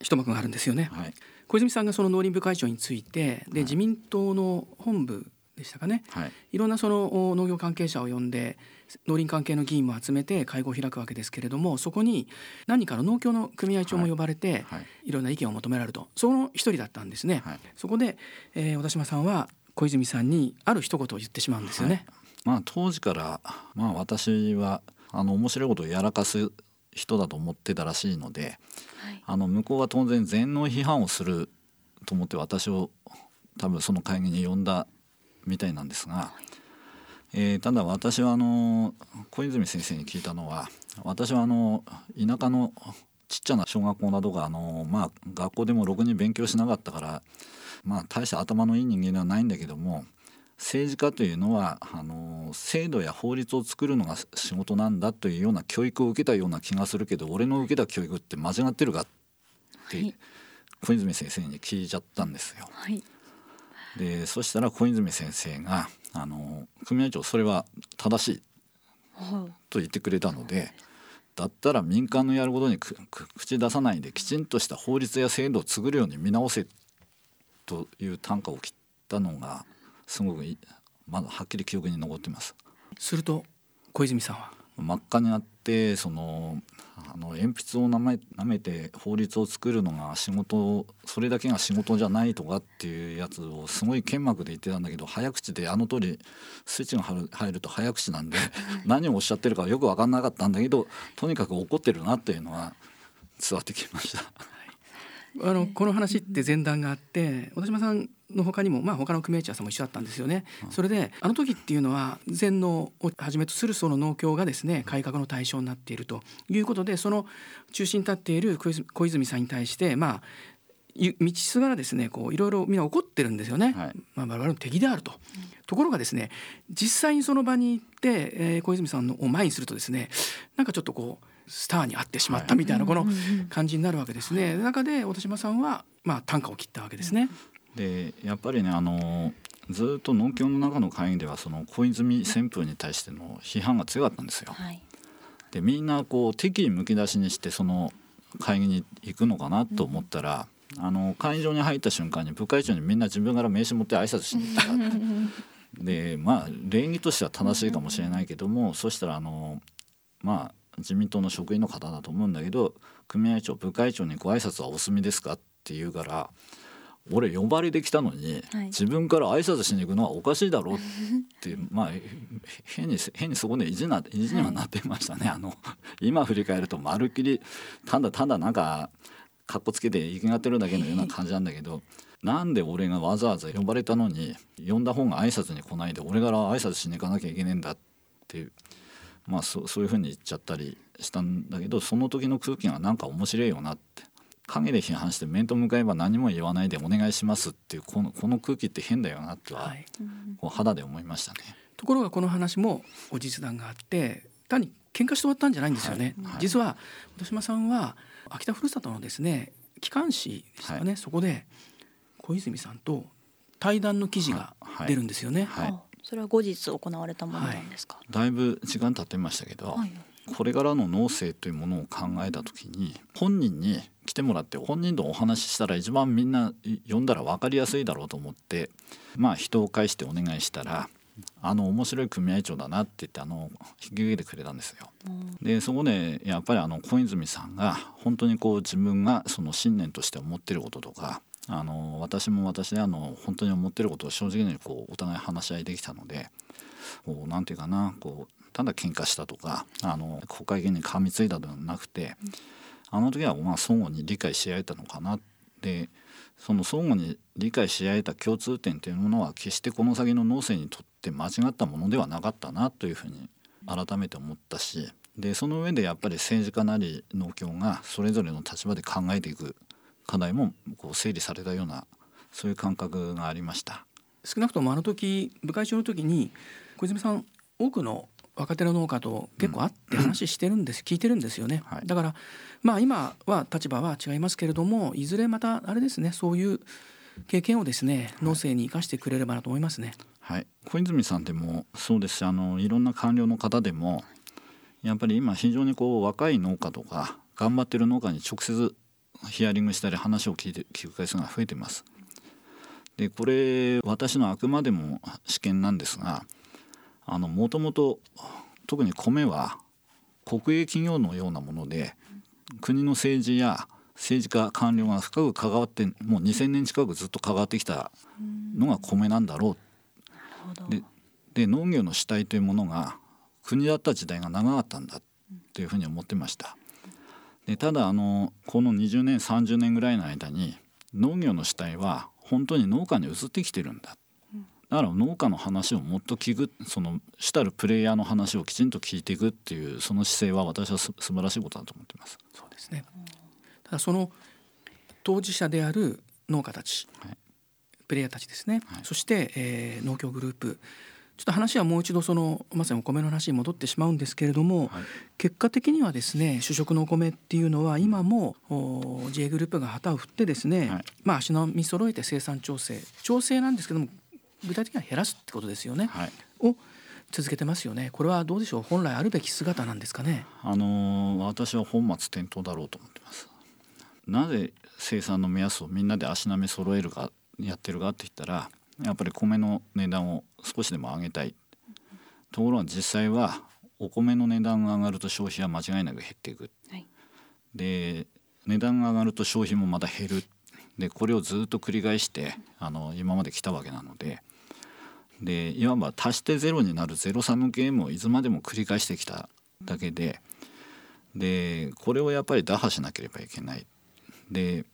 一幕があるんですよね、はい、小泉さんがその農林部会長についてで、自民党の本部でしたかね、はい。いろんなその農業関係者を呼んで農林関係の議員も集めて会合を開くわけですけれどもそこに何かの農協の組合長も呼ばれて、はい。い、ろんな意見を求められると。その一人だったんですね、はい。そこで、えー小田島さんは小泉さんにある一言を言ってしまうんですよね、まあ当時からまあ私はあの面白いことをやらかす人だと思ってたらしいのではい。あの向こうは当然全農批判をすると思って私を多分その会議に呼んだみたいなんですが、えーただ私はあの小泉先生に聞いたのは私はあの田舎のちっちゃな小学校などがあの、まあ、学校でもろくに勉強しなかったから、まあ、大して頭のいい人間ではないんだけども政治家というのはあの制度や法律を作るのが仕事なんだというような教育を受けたような気がするけど俺の受けた教育って間違ってるかって、はい。小泉先生に聞いちゃったんですよ。はい。でそしたら小泉先生があの組合長それは正しいはいと言ってくれたのでだったら民間のやることに口出さないできちんとした法律や制度を作るように見直せという単価を切ったのがすごくいまだはっきり記憶に残っています。すると小泉さんは？真っ赤になってそのあの鉛筆をなめ舐めて法律を作るのが仕事それだけが仕事じゃないとかっていうやつをすごい剣幕で言ってたんだけど早口であの通りスイッチが入る入ると早口なんで [laughs] 何をおっしゃってるかよく分かんなかったんだけどとにかく怒ってるなっていうのは伝わってきました。あのこの話って前段があって小田島さんの他にもまあ他の組合長さんも一緒だったんですよね。それであの時っていうのは全農をはじめとするその農協がですね改革の対象になっているということでその中心に立っている小泉小泉さんに対してまあい道すがらですねこういろいろみんな怒ってるんですよね。はいまあ我々の敵であると。ところがですね実際にその場に行って、えー小泉さんのを前にするとですねなんかちょっとこうスターに会ってしまったみたいなこの感じになるわけですね。中で小田島さんはまあ単価を切ったわけですね。でやっぱりねあのずっと農協の中の会議ではその小泉旋風に対しての批判が強かったんですよ。はいでみんなこう敵意むき出しにしてその会議に行くのかなと思ったら、あの会場に入った瞬間に部会長にみんな自分から名刺持って挨拶しに行った [laughs] でまあ礼儀としては正しいかもしれないけども、そしたらあのまあ自民党の職員の方だと思うんだけど組合長部会長にご挨拶はお済みですかって言うから俺呼ばれてきたのに、はい。自分から挨拶しに行くのはおかしいだろうって [laughs] まあへ変に変にそこで意地な意地にはなってましたね、あの今振り返るとまるっきりただただなんかかっこつけて生きがってるだけのような感じなんだけどなんで俺がわざわざ呼ばれたのに呼んだ方が挨拶に来ないで俺から挨拶しに行かなきゃいけねえんだっていうまあそそういうふうに言っちゃったりしたんだけどその時の空気がなんか面白いよなって。陰で批判して面と向かえば何も言わないでお願いしますっていうこのこの空気って変だよなとは、はい、こう肌で思いましたね。ところがこの話も後日談があって単に喧嘩して終わったんじゃないんですよね。はい。はい。実は小島さんは秋田ふるさとのですね機関紙でしたかね、そこで小泉さんと対談の記事がはい。出るんですよね。はい。あそれは後日行われたものなんですか、だいぶ時間経ってましたけど、はい。これからの農政というものを考えた時に本人に来てもらって本人とお話ししたら一番みんな読んだら分かりやすいだろうと思ってまあ人を介してお願いしたらあの面白い組合長だなって言ってあの引き受けてくれたんですよ。でそこでやっぱりあの小泉さんが本当にこう自分がその信念として思ってることとかあの私も私であの本当に思ってることを正直にこうお互い話し合いできたのでこうなんていうかなこうただ喧嘩したとかあの国会議員に噛みついたではなくてあの時はまあ相互に理解し合えたのかな。でその相互に理解し合えた共通点というものは決してこの先の農政にとって間違ったものではなかったなというふうに改めて思ったしでその上でやっぱり政治家なり農協がそれぞれの立場で考えていく課題もこう整理されたようなそういう感覚がありました。少なくともあの時部会長の時に小泉さん多くの若手の農家と結構会って話してるんです、聞いてるんですよね、はい。だからまあ今は立場は違いますけれどもいずれまたあれですねそういう経験をですね農政に生かしてくれればなと思いますね。はい、小泉さんでもそうですしあのいろんな官僚の方でもやっぱり今非常にこう若い農家とか頑張ってる農家に直接ヒアリングしたり話を聞いて聞く回数が増えてます。でこれ私のあくまでも試験なんですがもともと特に米は国営企業のようなもので国の政治や政治家官僚が深く関わってもう2,000年近くずっと関わってきたのが米なんだろう。でで農業の主体というものが国だった時代が長かったんだというふうに思ってました。でただあのこの20年30年ぐらいの間に農業の主体は本当に農家に移ってきてるんだ。だから農家の話をもっと聞くその主たるプレイヤーの話をきちんと聞いていくっていうその姿勢は私はす素晴らしいことだと思ってます。そうですね。ただその当事者である農家たち、はい、プレイヤーたちですね、はい、そして、えー、農協グループちょっと話はもう一度そのまさにお米の話に戻ってしまうんですけれども、はい、結果的にはですね主食のお米っていうのは今も J グループが旗を振ってですね、はい、まあ足並み揃えて生産調整調整なんですけども具体的には減らすってことですよね。はい、を続けてますよね。これはどうでしょう？本来あるべき姿なんですかね？あのー、私は本末転倒だろうと思ってます。なぜ生産の目安をみんなで足並み揃えるかやってるかって言ったらやっぱり米の値段を少しでも上げたい。ところが実際はお米の値段が上がると消費は間違いなく減っていく、はい、で値段が上がると消費もまた減る。でこれをずっと繰り返してあの今まで来たわけなので。でいわば足してゼロになるゼロサムゲームをいつまでも繰り返してきただけで。でこれをやっぱり打破しなければいけない。で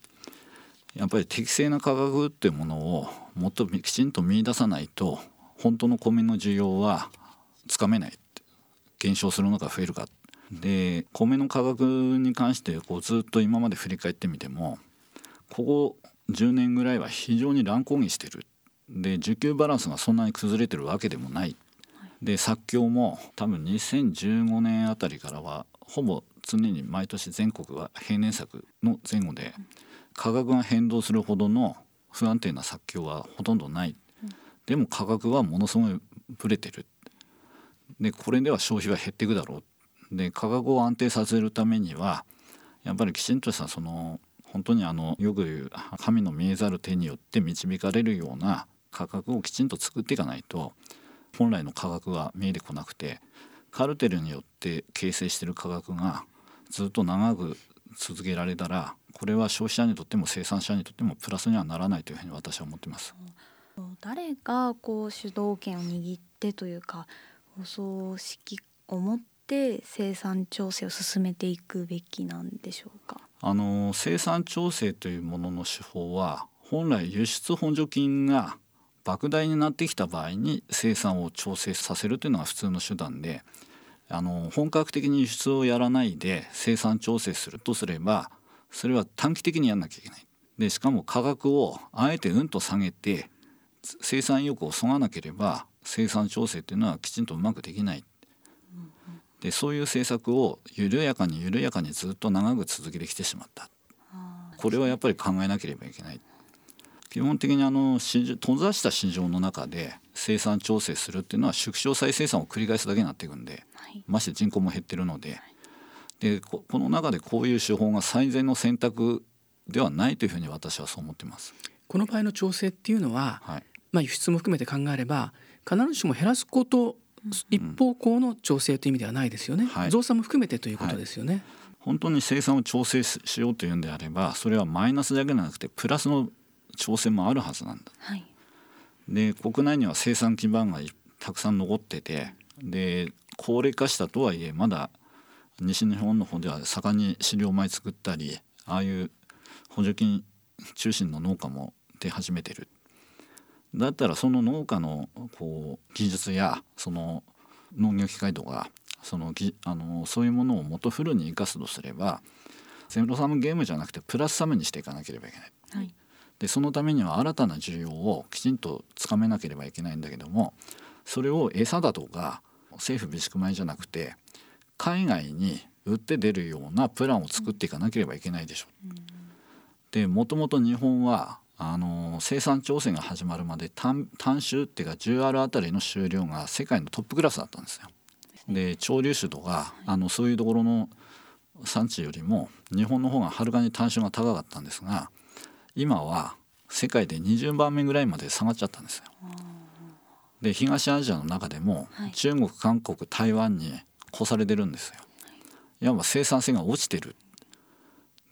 やっぱり適正な価格っていうものをもっときちんと見出さないと本当の米の需要はつかめない減少するのか増えるか。で米の価格に関してこうずっと今まで振り返ってみてもここ10年ぐらいは非常に乱高下してる。で需給バランスがそんなに崩れてるわけでもない。で作況も多分2015年あたりからはほぼ常に毎年全国は平年作の前後で価格が変動するほどの不安定な作況はほとんどない、でも価格はものすごいぶれてる。でこれでは消費は減っていくだろう。で価格を安定させるためにはやっぱりきちんとしたその本当にあのよく言う神の見えざる手によって導かれるような価格をきちんと作っていかないと本来の価格が見えてこなくてカルテルによって形成している価格がずっと長く続けられたらこれは消費者にとっても生産者にとってもプラスにはならないというふうに私は思ってます。誰がこう主導権を握ってというかお葬式を持って生産調整を進めていくべきなんでしょうか？あの生産調整というものの手法は本来輸出補助金が莫大になってきた場合に生産を調整させるというのが普通の手段であの本格的に輸出をやらないで生産調整するとすればそれは短期的にやんなきゃいけない。でしかも価格をあえてうんと下げて生産意欲をそがなければ生産調整っていうのはきちんとうまくできない。でそういう政策を緩やかに緩やかにずっと長く続けてきてしまった。これはやっぱり考えなければいけない。基本的にあの閉ざした市場の中で生産調整するっていうのは縮小再生産を繰り返すだけになっていくんで、はい、まして人口も減ってるのではい、でこの中でこういう手法が最善の選択ではないというふうに私はそう思ってます。この場合の調整っていうのは、はい、まあ、輸出も含めて考えれば必ずしも減らすこと一方向の調整という意味ではないですよね、はい、増産も含めてということですよね、はい、本当に生産を調整しようというんであればそれはマイナスだけではなくてプラスの挑戦もあるはずなんだ。はい、で国内には生産基盤がたくさん残っててで高齢化したとはいえまだ西日本の方では盛んに飼料米作ったりああいう補助金中心の農家も出始めてる。だったらその農家のこう技術やその農業機械とかそのあのそういうものを元フルに生かすとすればゼロサムゲームじゃなくてプラスサムにしていかなければいけない。はいでそのためには新たな需要をきちんとつかめなければいけないんだけどもそれを餌だとか政府備蓄米じゃなくて海外に売って出るようなプランを作っていかなければいけないでしょう。でもともと日本はあの生産調整が始まるまで単単種っていうか 10R あたりの収量が世界のトップクラスだったんですよ。で潮流種とかあのそういうところの産地よりも日本の方がはるかに単種が高かったんですが今は世界で20番目ぐらいまで下がっちゃったんですよ。で東アジアの中でも、はい中国韓国台湾に越されてるんですよ。いわば生産性が落ちてる。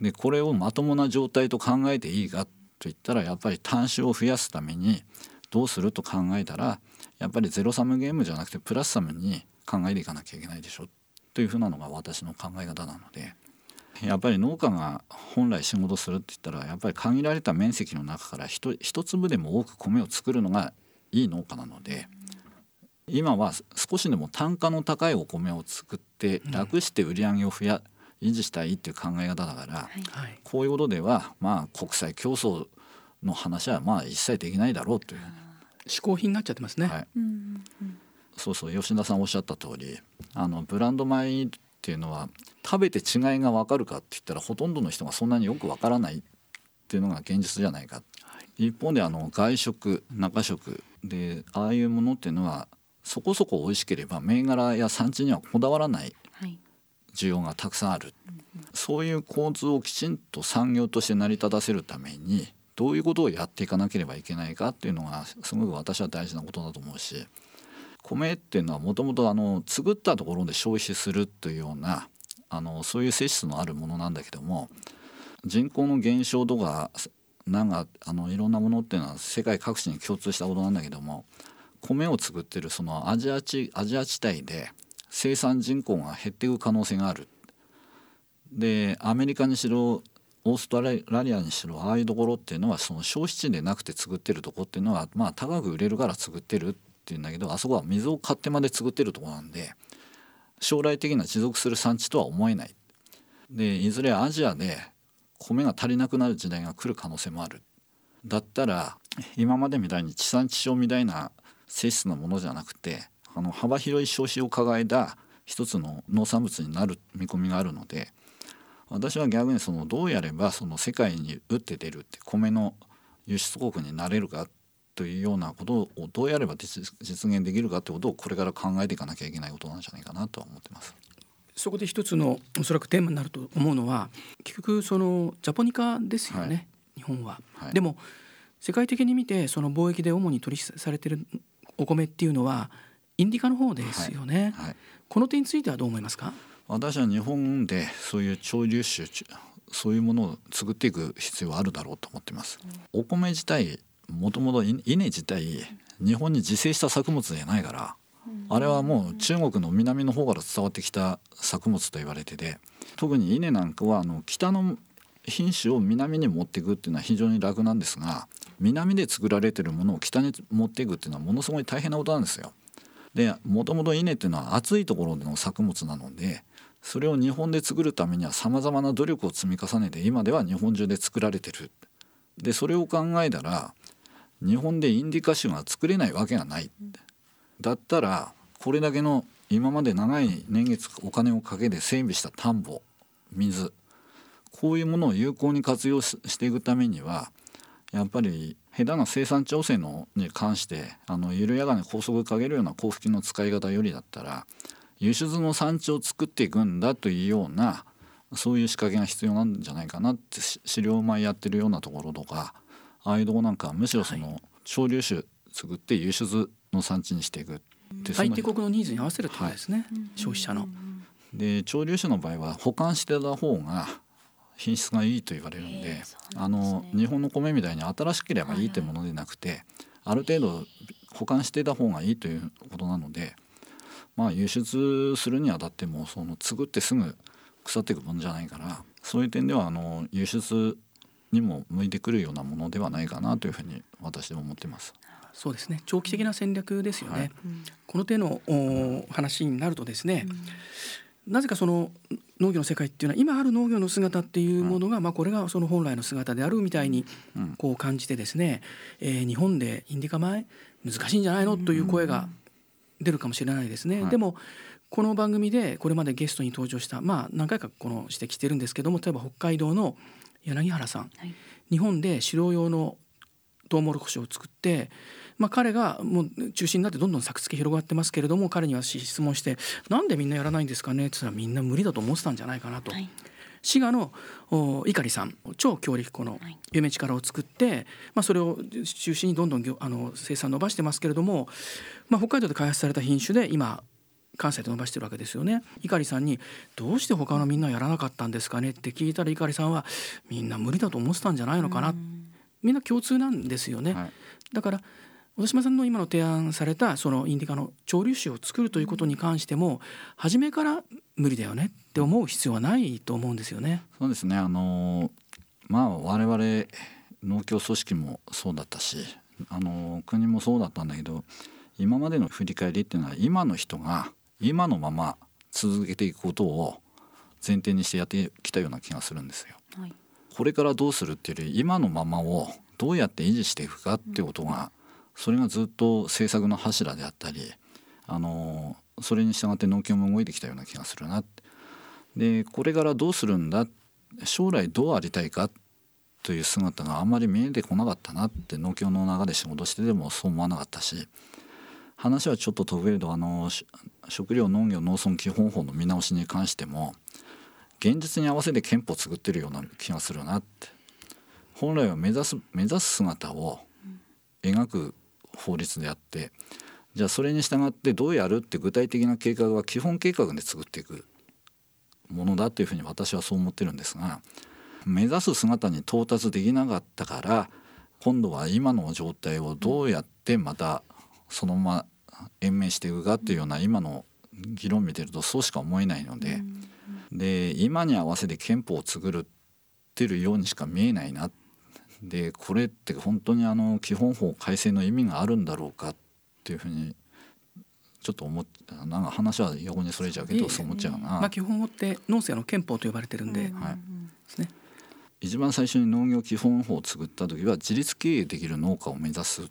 でこれをまともな状態と考えていいかといったらやっぱり単種を増やすためにどうすると考えたらやっぱりゼロサムゲームじゃなくてプラスサムに考えていかなきゃいけないでしょというふうなのが私の考え方なのでやっぱり農家が本来仕事するって言ったらやっぱり限られた面積の中から一一粒でも多く米を作るのがいい農家なので今は少しでも単価の高いお米を作って楽して売り上げを増や維持したいっていう考え方だからはい。はい。こういうことではまあ国際競争の話はまあ一切できないだろうという、嗜好品になっちゃってますね、はい、うんうんうん。そうそう吉田さんおっしゃった通りあのブランド米っていうのは食べて違いが分かるかって言ったらほとんどの人がそんなによく分からないっていうのが現実じゃないか、一方であの外食中食でああいうものっていうのはそこそこ美味しければ銘柄や産地にはこだわらないはい。需要がたくさんある、そういう構図をきちんと産業として成り立たせるためにどういうことをやっていかなければいけないかっていうのがすごく私は大事なことだと思うし米っていうのはもともとあの作ったところで消費するというようなあのそういう性質のあるものなんだけども人口の減少とかなんかあのいろんなものっていうのは世界各地に共通したことなんだけども米を作ってるそのアジア地アジア地帯で生産人口が減っていく可能性がある。でアメリカにしろオーストラリアにしろああいうところっていうのはその消費地でなくて作ってるとこっていうのはまあ高く売れるから作ってるっていうんだけどあそこは水を買ってまで作ってるとこなんで将来的な持続する産地とは思えない。でいずれアジアで米が足りなくなる時代が来る可能性もある。だったら今までみたいに地産地消みたいな性質のものじゃなくてあの幅広い消費を抱えた一つの農産物になる見込みがあるので私は逆にそのどうやればその世界に打って出るって米の輸出国になれるかというようなことをどうやれば実実現できるかということをこれから考えていかなきゃいけないことなんじゃないかなとは思ってます。そこで一つのおそらくテーマになると思うのは結局そのジャポニカですよね、はい。日本は、はい。でも世界的に見てその貿易で主に取引されてるお米っていうのはインディカの方ですよね、はい、この点についてはどう思いますか？私は日本でそういう潮流種そういうものを作っていく必要はあるだろうと思っています。お米自体もともと稲自体日本に自生した作物じゃないからあれはもう中国の南の方から伝わってきた作物と言われてて特に稲なんかはあの北の品種を南に持っていくっていうのは非常に楽なんですが南で作られてるものを北に持っていくっていうのはものすごい大変なことなんですよ。でもともと稲っていうのは暑いところでの作物なのでそれを日本で作るためにはさまざまな努力を積み重ねて今では日本中で作られてる。でそれを考えたら日本でインディカ種が作れないわけがない。だったらこれだけの今まで長い年月お金をかけて整備した田んぼ水こういうものを有効に活用ししていくためにはやっぱり下手な生産調整のに関してあの緩やかに高速かけるような交付金の使い方よりだったら輸出の産地を作っていくんだというようなそういう仕掛けが必要なんじゃないかなってし飼料米やってるようなところとかああいうとこなんかはむしろその潮流種作って輸出の産地にしていくでその相手国のニーズに合わせるってことですね、消費者の。で潮流種の場合は保管してた方が品質がいいと言われるんで,、んですね。の日本の米みたいに新しければいいってものでなくて、ある程度保管してた方がいいということなのでまあ輸出するにあたってもその作ってすぐ腐っていくものじゃないからそういう点ではあの輸出にも向いてくるようなものではないかなというふうに私は思ってます。そうですね。長期的な戦略ですよね、はい。この手のお話になるとですね、なぜかその農業の世界っていうのは今ある農業の姿っていうものが、まあ、これがその本来の姿であるみたいにうん。こう感じてですね、えー日本でインディカ米難しいんじゃないの？という声が出るかもしれないですね。はい。でもこの番組でこれまでゲストに登場したまあ何回かこの指摘してるんですけども例えば北海道の柳原さん、はい。日本で狩猟用のトウモロコシを作って、まあ、彼がもう中心になってどんどん作付け広がってますけれども彼には質問して「なんでみんなやらないんですかね?」って言ったらみんな無理だと思ってたんじゃないかなと。はい滋賀の碇さん超強力粉の夢力を作って、まあ、それを中心にどんどんあの生産伸ばしてますけれども、まあ、北海道で開発された品種で今関西で伸ばしてるわけですよね碇さんに「どうして他のみんなやらなかったんですかね?」って聞いたら碇さんは「みんな無理だと思ってたんじゃないのかな」みんな共通なんですよね。はい、だから小田島さんの今の提案されたそのインディカの潮流種を作るということに関しても初めから無理だよねって思う必要はないと思うんですよね。そうですねあのまあ我々農協組織もそうだったしあの国もそうだったんだけど今までの振り返りっていうのは今の人が今のまま続けていくことを前提にしてやってきたような気がするんですよ。はい、これからどうするっていうより今のままをどうやって維持していくかっていうことが、それがずっと政策の柱であったりあのそれに従って農協も動いてきたような気がするな。でこれからどうするんだ？将来どうありたいか？という姿があんまり見えてこなかったな。って農協の中で仕事してでもそう思わなかったし話はちょっと飛べるとあの食料農業農村基本法の見直しに関しても現実に合わせて憲法を作ってるような気がするな。って。本来は目指す目指す姿を描く法律であってじゃあそれに従ってどうやるって具体的な計画は基本計画で作っていくものだというふうに私はそう思ってるんですが目指す姿に到達できなかったから今度は今の状態をどうやってまたそのまま延命していくかっていうような今の議論を見てるとそうしか思えないのでで今に合わせて憲法を作るってるようにしか見えないなでこれって本当にあの基本法改正の意味があるんだろうかっていうふうにちょっと思っなんか話は横にそれちゃうけどそう思っちゃうな、まあ、基本法って農政の憲法と呼ばれてるんで、はい。ですね一番最初に農業基本法を作った時は自立経営できる農家を目指す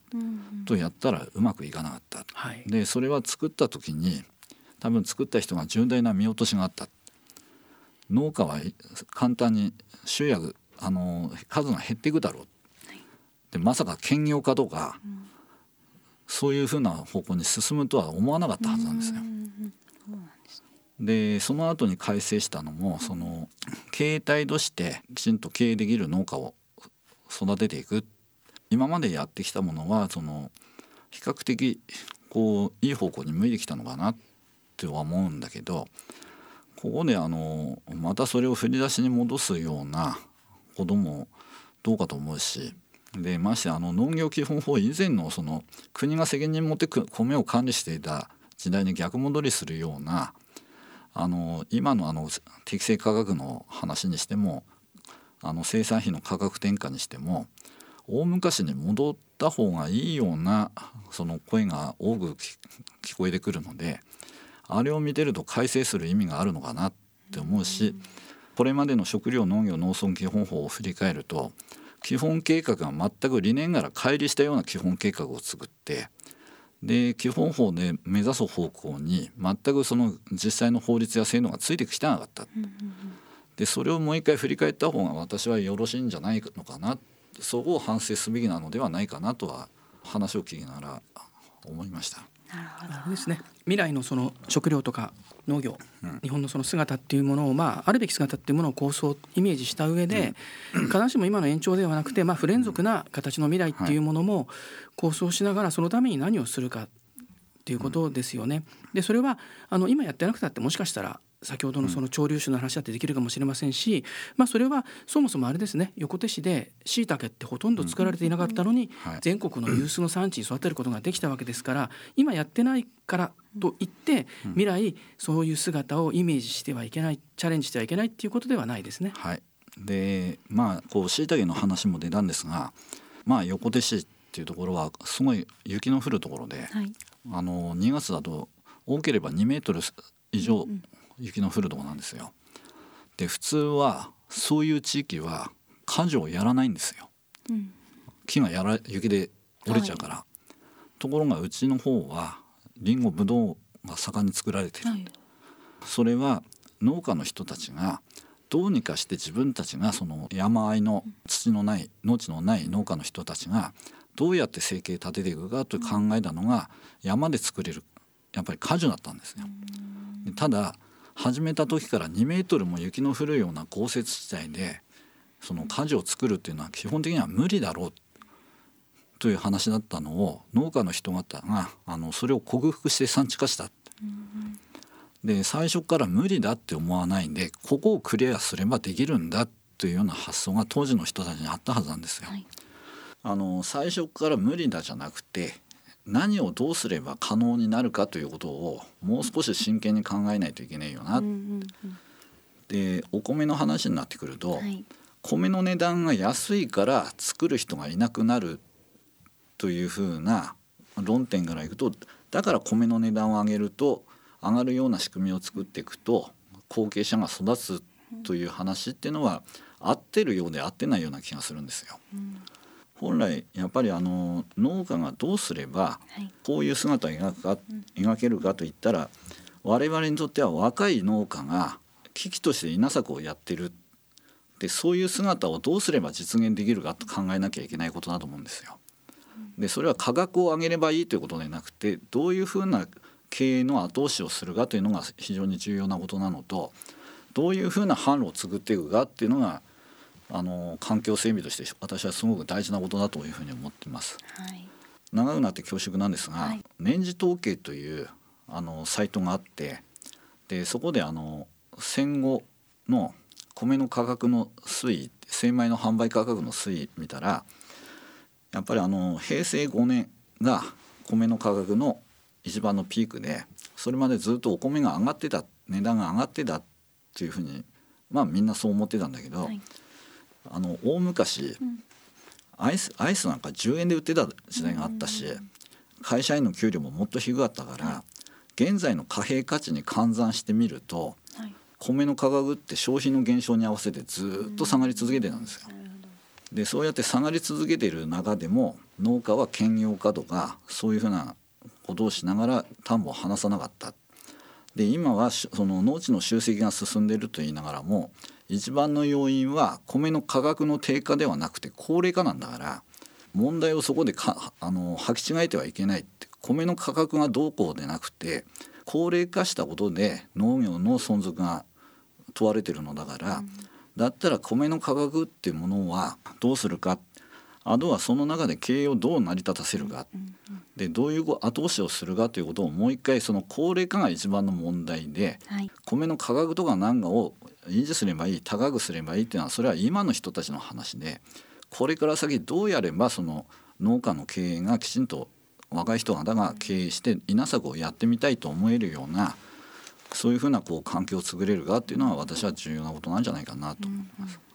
とやったらうまくいかなかった、はい、でそれは作った時に多分作った人が重大な見落としがあった。農家は簡単に集約あの数が減っていくだろう、はい、でまさか兼業化とか、うん、そういうふうな方向に進むとは思わなかったはずなんですよ。でその後に改正したのもその経営体としてきちんと経営できる農家を育てていく。今までやってきたものはその比較的こういい方向に向いてきたのかなっては思うんだけどここであのまたそれを振り出しに戻すようなこともどうかと思うし。でましてあの農業基本法以前のその国が責任持って米を管理していた時代に逆戻りするようなあの今のあの適正価格の話にしてもあの生産費の価格転嫁にしても大昔に戻った方がいいようなその声が多く聞こえてくるのであれを見てると改正する意味があるのかなって思うしこれまでの食料農業農村基本法を振り返ると基本計画が全く理念から乖離したような基本計画を作ってで基本法で目指す方向に全くその実際の法律や制度がついてきてなかった。でそれをもう一回振り返った方が私はよろしいんじゃないのかなそこを反省すべきなのではないかなとは話を聞きながら思いました。なるほど。ですね。未来のその食料とか農業、うん、日本のその姿っていうものを、まあ、あるべき姿っていうものを構想イメージした上で、うん、必ずしも今の延長ではなくて、まあ、不連続な形の未来っていうものも構想しながらそのために何をするかっていうことですよね。でそれはあの今やってなくたってもしかしたら先ほどのその潮流種の話だってできるかもしれませんし、まあ、それはそもそもあれですね。横手市でしいたけってほとんど作られていなかったのに、全国の有数の産地に育てることができたわけですから今やってないからといって未来そういう姿をイメージしてはいけないチャレンジしてはいけないっていうことではないですね。はい、でまあこうしいたけの話も出たんですが、まあ、横手市っていうところはすごい雪の降るところで、はい、あの2月だと多ければ2メートル以上雪の降るとこなんですよ。で普通はそういう地域は果樹をやらないんですよ。うん、木がやら雪で折れちゃうから。はい、ところがうちの方はりんごぶどうが盛んに作られている、はい、それは農家の人たちがどうにかして自分たちがその山あいの土のない農地のない農家の人たちがどうやって生計立てていくかと考えたのが山で作れるやっぱり果樹だったんですよ。ただ始めた時から2メートルも雪の降るような豪雪地帯でその果樹を作るっていうのは基本的には無理だろうという話だったのを農家の人方があのそれを克服して産地化した。で最初から無理だって思わないんでここをクリアすればできるんだというような発想が当時の人たちにあったはずなんですよ。はい、あの最初から無理だじゃなくて何をどうすれば可能になるかということをもう少し真剣に考えないといけないよな。でお米の話になってくると、はい、米の値段が安いから作る人がいなくなるというふうな論点からいくとだから米の値段を上げると上がるような仕組みを作っていくと後継者が育つという話っていうのは合ってるようで合ってないような気がするんですよ。うん本来やっぱりあの農家がどうすればこういう姿を描くか、描けるかといったら我々にとっては若い農家が危機として稲作をやってる。でそういう姿をどうすれば実現できるかと考えなきゃいけないことだと思うんですよ。でそれは価格を上げればいいということでなくてどういうふうな経営の後押しをするかというのが非常に重要なことなのとどういうふうな販路を作っていくかっていうのがあの環境整備として私はすごく大事なことだというふうに思っています。はい、長くなって恐縮なんですが、はい、年次統計というあのサイトがあってでそこであの戦後の米の価格の推移精米の販売価格の推移見たらやっぱりあの平成5年が米の価格の一番のピークでそれまでずっとお米が上がってた値段が上がってたっていうふうにまあみんなそう思ってたんだけど、はい、あの大昔、うん、アイスアイスなんか10円で売ってた時代があったし、会社員の給料ももっと低かったから、現在の貨幣価値に換算してみると、はい、米の価格って消費の減少に合わせてずっと下がり続けてたんですよ。でそうやって下がり続けている中でも農家は兼業化とかそういうふうなことをしながら田んぼを離さなかった。で今はその農地の集積が進んでいると言いながらも一番の要因は米の価格の低下ではなくて高齢化なんだから問題をそこでかあの履き違えてはいけない。って米の価格がどうこうでなくて高齢化したことで農業の存続が問われてるのだから、うん、だったら米の価格っていうものはどうするかあとはその中で経営をどう成り立たせるか、うんうん、でどういう後押しをするかということをもう一回その高齢化が一番の問題で、はい、米の価格とか何かを維持すればいい高くすればいいっていうのはそれは今の人たちの話でこれから先どうやればその農家の経営がきちんと若い人方が経営して稲作をやってみたいと思えるようなそういうふうなこう環境を作れるかっていうのは私は重要なことなんじゃないかなと思います。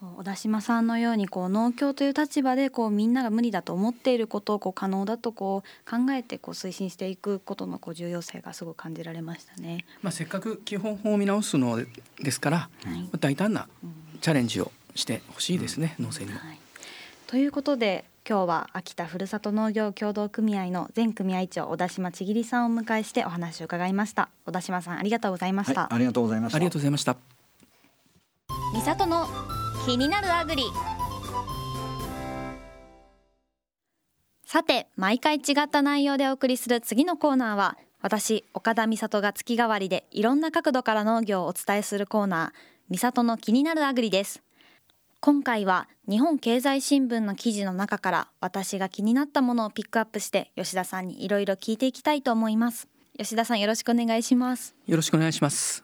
小田島さんのようにこう農協という立場でこうみんなが無理だと思っていることをこう可能だとこう考えてこう推進していくことのこう重要性がすごく感じられましたね。まあ、せっかく基本法を見直すのですから、はい、大胆なチャレンジをしてほしいですね、うん、農政にも、はい。ということで今日は秋田ふるさと農業協同組合の全組合長小田島ちぎりさんをお迎えしてお話を伺いました。小田島さんありがとうございました、はい、ありがとうございました。ありがとうございました。三里の気になるアグリ。さて毎回違った内容でお送りする次のコーナーは私岡田美里が月替わりでいろんな角度から農業をお伝えするコーナー美里の気になるアグリです。今回は日本経済新聞の記事の中から私が気になったものをピックアップして吉田さんにいろいろ聞いていきたいと思います。吉田さんよろしくお願いします。よろしくお願いします。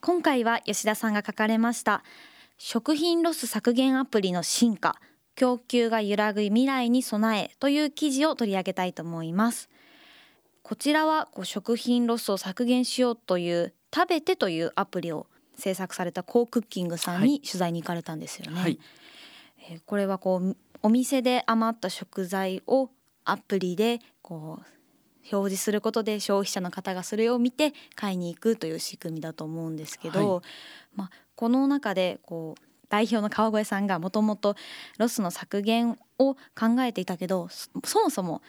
今回は吉田さんが書かれました食品ロス削減アプリの進化供給が揺らぐ未来に備えという記事を取り上げたいと思います。こちらはこう食品ロスを削減しようという TABETEというアプリを制作されたコークッキングさんに取材に行かれたんですよね、はい、えこれはこうお店で余った食材をアプリでこう表示することで消費者の方がそれを見て買いに行くという仕組みだと思うんですけど、はい、まあ、この中でこう代表の川越さんがもともとロスの削減を考えていたけどそもそも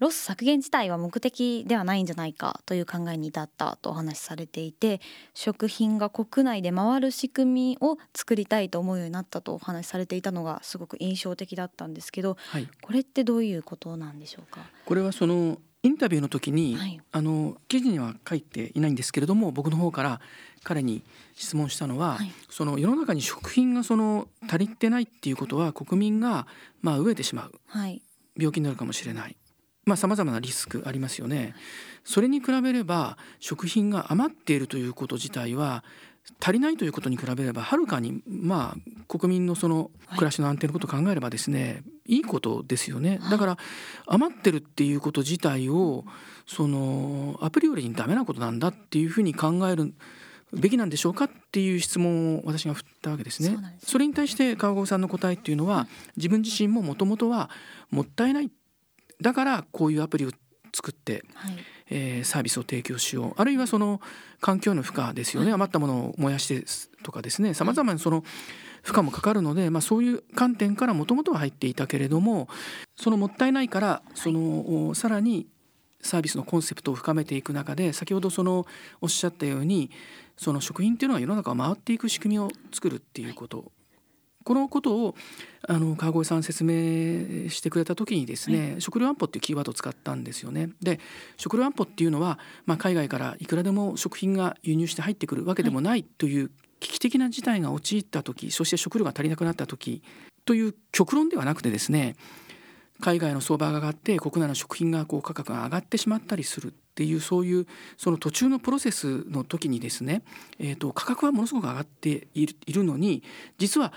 ロス削減自体は目的ではないんじゃないかという考えに至ったとお話しされていて食品が国内で回る仕組みを作りたいと思うようになったとお話しされていたのがすごく印象的だったんですけど、はい、これってどういうことなんでしょうか？これはそのインタビューの時に、はいあの記事には書いていないんですけれども僕の方から彼に質問したのは、はいその世の中に食品がその足りてないっていうことは国民がまあ飢えてしまうはい病気になるかもしれない。まあ様々なリスクありますよね。それに比べれば食品が余っているということ自体は足りないということに比べればはるかにまあ国民のその暮らしの安定のことを考えればですね、い、いことですよね。だから余ってるっていうこと自体をそのアプリよりにダメなことなんだっていうふうに考えるべきなんでしょうかっていう質問を私が振ったわけですね。それに対して川越さんの答えっていうのは自分自身ももともとはもったいない。だからこういうアプリを作って、はいえーサービスを提供しよう。あるいはその環境への負荷ですよね、余ったものを燃やしてとかですね。さまざまなその負荷もかかるので、まあ、そういう観点からもともとは入っていたけれどもそのもったいないからその、おさらにサービスのコンセプトを深めていく中で先ほどそのおっしゃったようにその食品っていうのは世の中を回っていく仕組みを作るっていうことこのことをあの川越さん説明してくれた時にですね、食料安保っていうキーワードを使ったんですよね。で食料安保っていうのは、まあ、海外からいくらでも食品が輸入して入ってくるわけでもないという危機的な事態が陥った時そして食料が足りなくなった時という極論ではなくてですね海外の相場が上がって国内の食品がこう価格が上がってしまったりするっていうそういうその途中のプロセスの時にですね、えー、と価格はものすごく上がっているいるのに実は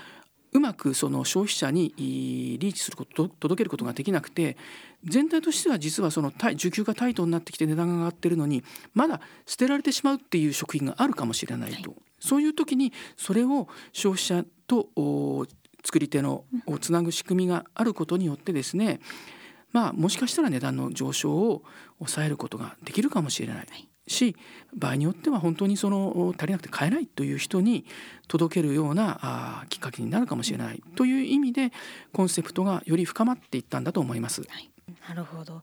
うまくその消費者にいリーチすること届けることができなくて全体としては実はその需給がタイトになってきて値段が上がってるのにまだ捨てられてしまうっていう食品があるかもしれないと、そういう時にそれを消費者とお作り手のをつなぐ仕組みがあることによってですねまあもしかしたら値段の上昇を抑えることができるかもしれないし場合によっては本当にその足りなくて買えないという人に届けるようなあーきっかけになるかもしれないという意味でコンセプトがより深まっていったんだと思います。なるほど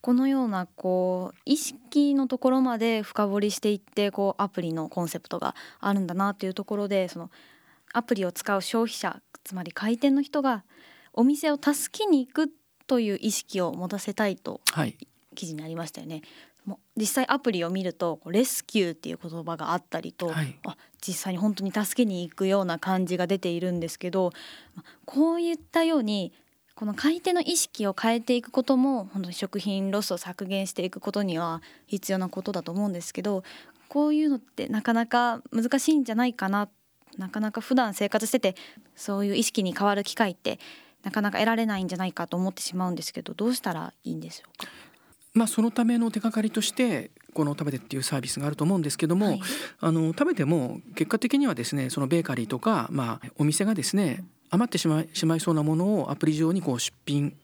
このようなこう意識のところまで深掘りしていってこうアプリのコンセプトがあるんだなっていうところでそのアプリを使う消費者つまり開店の人がお店を助けに行くという意識を持たせたいとはい、記事にありましたよね。実際アプリを見るとレスキューっていう言葉があったりと、はい。あ実際に本当に助けに行くような感じが出ているんですけどまこういったようにこの買い手の意識を変えていくことも本当に食品ロスを削減していくことには必要なことだと思うんですけどこういうのってなかなか難しいんじゃないかななかなか普段生活しててそういう意識に変わる機会ってなかなか得られないんじゃないかと思ってしまうんですけどどうしたらいいんでしょうか？まあ、そのための手がかりとしてこの食べてっていうサービスがあると思うんですけども、はい。あの食べても結果的にはですねそのベーカリーとか、まあ、お店がですね余ってしまいしまいそうなものをアプリ上にこう出品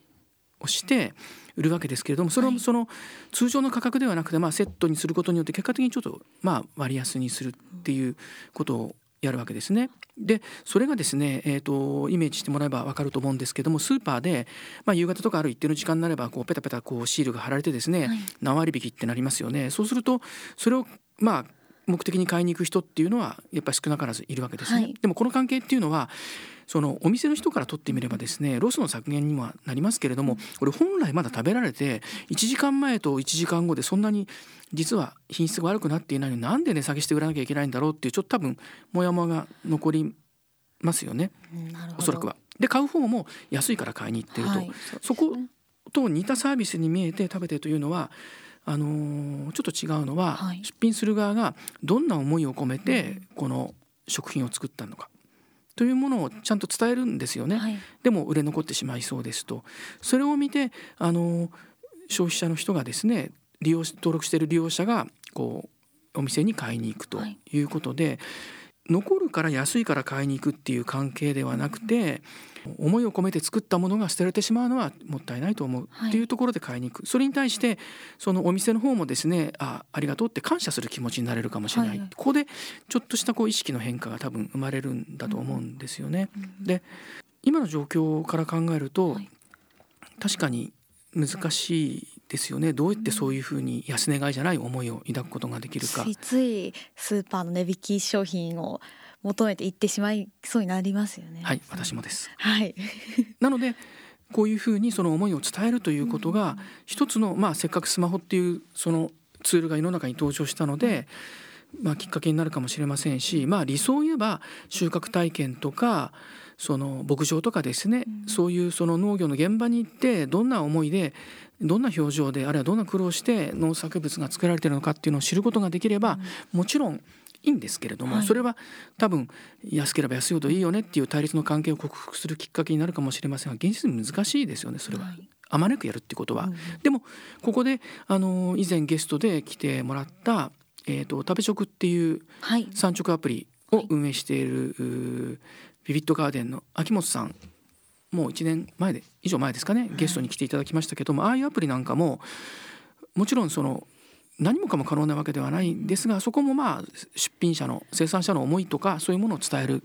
をして売るわけですけれどもそれはい。をその通常の価格ではなくて、まあ、セットにすることによって結果的にちょっとまあ割安にするっていうことをやるわけですね。でそれがですね、えー、とイメージしてもらえば分かると思うんですけどもスーパーで、まあ、夕方とかある一定の時間になればこうペタペタこうシールが貼られてですね、はい何割引きってなりますよね。そうするとそれをまあ目的に買いに行く人っていうのはやっぱり少なからずいるわけですね。はいでもこの関係っていうのはそのお店の人から取ってみればですねロスの削減にもなりますけれどもこれ本来まだ食べられて1時間前と1時間後でそんなに実は品質が悪くなっていないのになんで値下げして売らなきゃいけないんだろうっていうちょっと多分モヤモヤが残りますよね。おそらくは。で買う方も安いから買いに行ってると、はいそこと似たサービスに見えて食べてというのはあのーちょっと違うのは、はい。出品する側がどんな思いを込めてこの食品を作ったのかというものをちゃんと伝えるんですよね。はい。でも売れ残ってしまいそうですと。それを見てあの消費者の人がですね利用し登録している利用者がこうお店に買いに行くとはい。いうことで、残るから安いから買いに行くっていう関係ではなくて思いを込めて作ったものが捨てられてしまうのはもったいないと思うはいっていうところで買いに行く、それに対してそのお店の方もですねあありがとうって感謝する気持ちになれるかもしれない、はい。はいここでちょっとしたこう意識の変化が多分生まれるんだと思うんですよね。で今の状況から考えると、はい。確かに難しいですよね。どうやってそういうふうに安願いじゃない思いを抱くことができるか。ついスーパーの値引き商品を求めて行ってしまいそうになりますよね。はい私もですはい。[laughs] なのでこういうふうにその思いを伝えるということが一つの、まあ、せっかくスマホっていうそのツールが世の中に登場したので、まあ、きっかけになるかもしれませんし、まあ、理想を言えば収穫体験とかその牧場とかですね、うん、そういうその農業の現場に行ってどんな思いでどんな表情であるいはどんな苦労して農作物が作られているのかっていうのを知ることができれば、うん、もちろんいいんですけれども、はい、それは多分安ければ安いほどいいよねっていう対立の関係を克服するきっかけになるかもしれませんが現実に難しいですよねそれは。はい。あまねくやるってことは、うん、でもここであの以前ゲストで来てもらったえーと、食べ食っていう産直アプリを運営している、はい、ビビットガーデンの秋元さん。もう1年前で以上前ですかね。ゲストに来ていただきましたけども、はい、ああいうアプリなんかももちろんその何もかも可能なわけではないんですがそこもまあ出品者の生産者の思いとかそういうものを伝える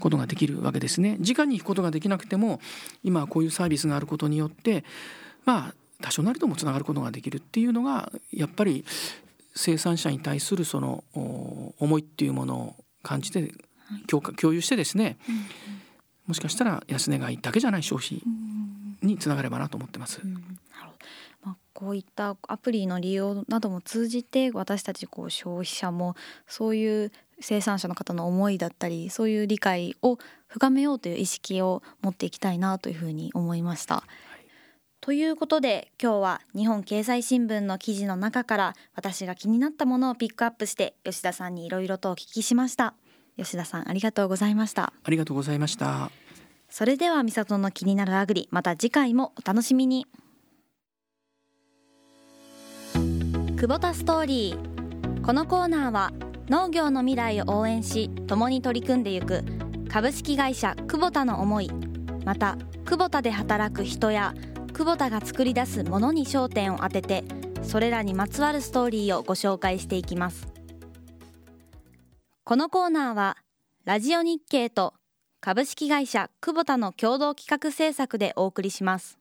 ことができるわけですね。直に行くことができなくても今こういうサービスがあることによってまあ多少なりともつながることができるっていうのがやっぱり生産者に対するその思いっていうものを感じて共共有してですね、もしかしたら安値買いだけじゃない消費につながればなと思ってます。まあ、こういったアプリの利用なども通じて私たちこう消費者もそういう生産者の方の思いだったりそういう理解を深めようという意識を持っていきたいなというふうに思いました。ということで今日は日本経済新聞の記事の中から私が気になったものをピックアップして吉田さんにいろいろとお聞きしました。吉田さんありがとうございました。ありがとうございました。それでは美里の気になるアグリまた次回もお楽しみに久保田ストーリー。このコーナーは農業の未来を応援し共に取り組んでいく株式会社久保田の思いまた久保田で働く人や久保田が作り出すものに焦点を当ててそれらにまつわるストーリーをご紹介していきます。このコーナーはラジオ日経と株式会社久保田の共同企画制作でお送りします。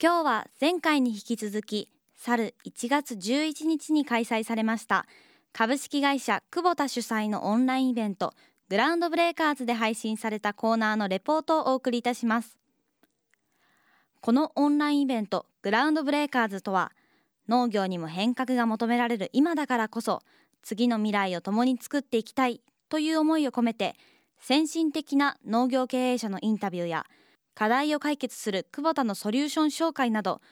今日は前回に引き続き去る1月11日に開催されました。株式会社久保田主催のオンラインイベントグラウンドブレーカーズで配信されたコーナーのレポートをお送りいたします。このオンラインイベントグラウンドブレーカーズとは農業にも変革が求められる今だからこそ次の未来を共に作っていきたいという思いを込めて先進的な農業経営者のインタビューや課題を解決する久保田のソリューション紹介など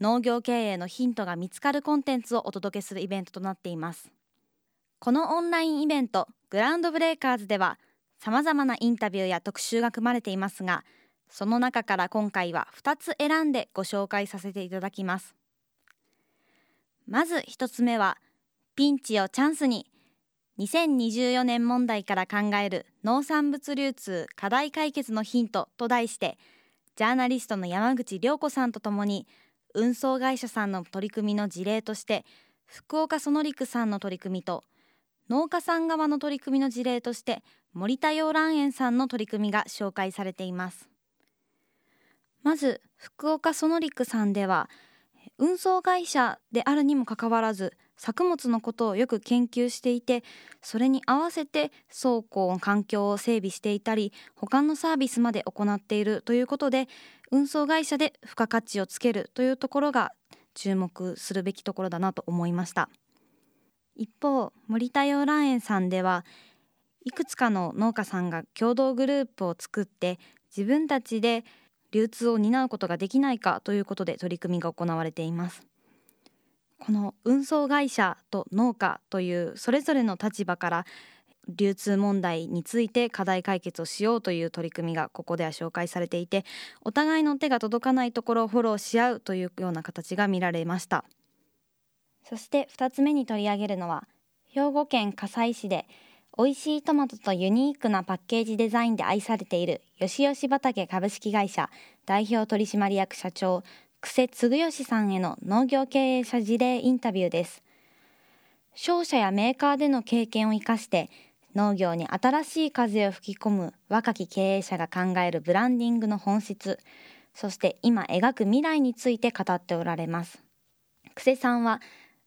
農業経営のヒントが見つかるコンテンツをお届けするイベントとなっています。このオンラインイベントグラウンドブレーカーズではさまざまなインタビューや特集が組まれていますがその中から今回は2つ選んでご紹介させていただきます。まず1つ目はピンチをチャンスに2024年問題から考える農産物流通課題解決のヒントと題してジャーナリストの山口良子さんとともに運送会社さんの取り組みの事例として福岡ソノリクさんの取り組みと農家さん側の取り組みの事例として森田洋蘭園さんの取り組みが紹介されています。まず福岡ソノリクさんでは運送会社であるにもかかわらず作物のことをよく研究していてそれに合わせて倉庫の環境を整備していたり保管のサービスまで行っているということで運送会社で付加価値をつけるというところが注目するべきところだなと思いました。一方森田洋蘭園さんではいくつかの農家さんが共同グループを作って自分たちで流通を担うことができないかということで取り組みが行われています。この運送会社と農家というそれぞれの立場から流通問題について課題解決をしようという取り組みがここでは紹介されていてお互いの手が届かないところをフォローし合うというような形が見られました。そして2つ目に取り上げるのは兵庫県加西市で美味しいトマトとユニークなパッケージデザインで愛されているよしよし畑株式会社代表取締役社長久瀬嗣義さんへの農業経営者事例インタビューです。商社やメーカーでの経験を生かして農業に新しい風を吹き込む若き経営者が考えるブランディングの本質そして今描く未来について語っておられます。久瀬さんは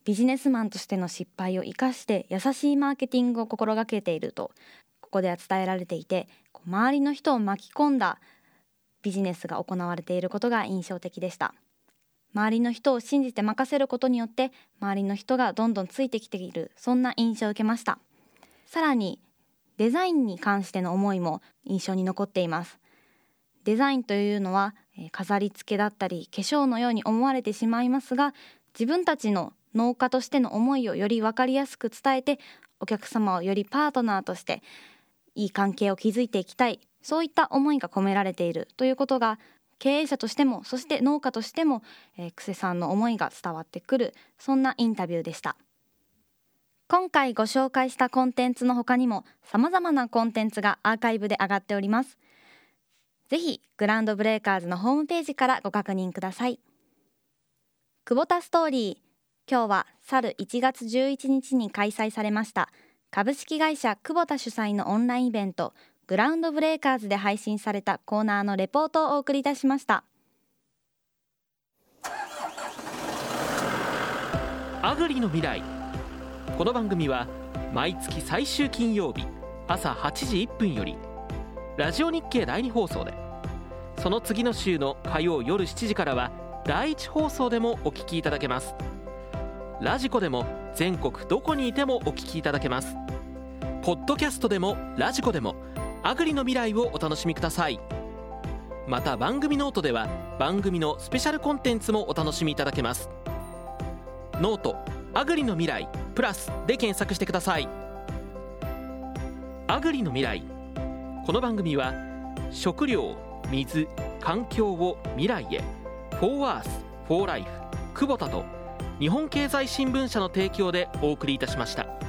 ビジネスマンとしての失敗を生かして優しいマーケティングを心がけているとここでは伝えられていて周りの人を巻き込んだビジネスが行われていることが印象的でした。周りの人を信じて任せることによって周りの人がどんどんついてきているそんな印象を受けました。さらにデザインに関しての思いも印象に残っています。デザインというのは飾り付けだったり化粧のように思われてしまいますが自分たちの農家としての思いをより分かりやすく伝えてお客様をよりパートナーとしていい関係を築いていきたい。そういった思いが込められているということが経営者としてもそして農家としても、えー、久世さんの思いが伝わってくるそんなインタビューでした。今回ご紹介したコンテンツの他にも様々なコンテンツがアーカイブで上がっております。ぜひグランドブレーカーズのホームページからご確認ください。久保田ストーリー今日は去る1月11日に開催されました株式会社久保田主催のオンラインイベントグラウンドブレーカーズで配信されたコーナーのレポートをお送りいたしました。アグリの未来。この番組は毎月最終金曜日朝8時1分よりラジオ NIKKEI 第2放送で。その次の週の火曜夜7時からは第1放送でもお聞きいただけます。ラジコでも全国どこにいてもお聞きいただけます。ポッドキャストでもラジコでもアグリの未来をお楽しみください。また番組ノートでは番組のスペシャルコンテンツもお楽しみいただけます。ノートアグリの未来プラスで検索してください。アグリの未来この番組は食料水環境を未来へフォーアースフォーライフ久保田と日本経済新聞社の提供でお送りいたしました。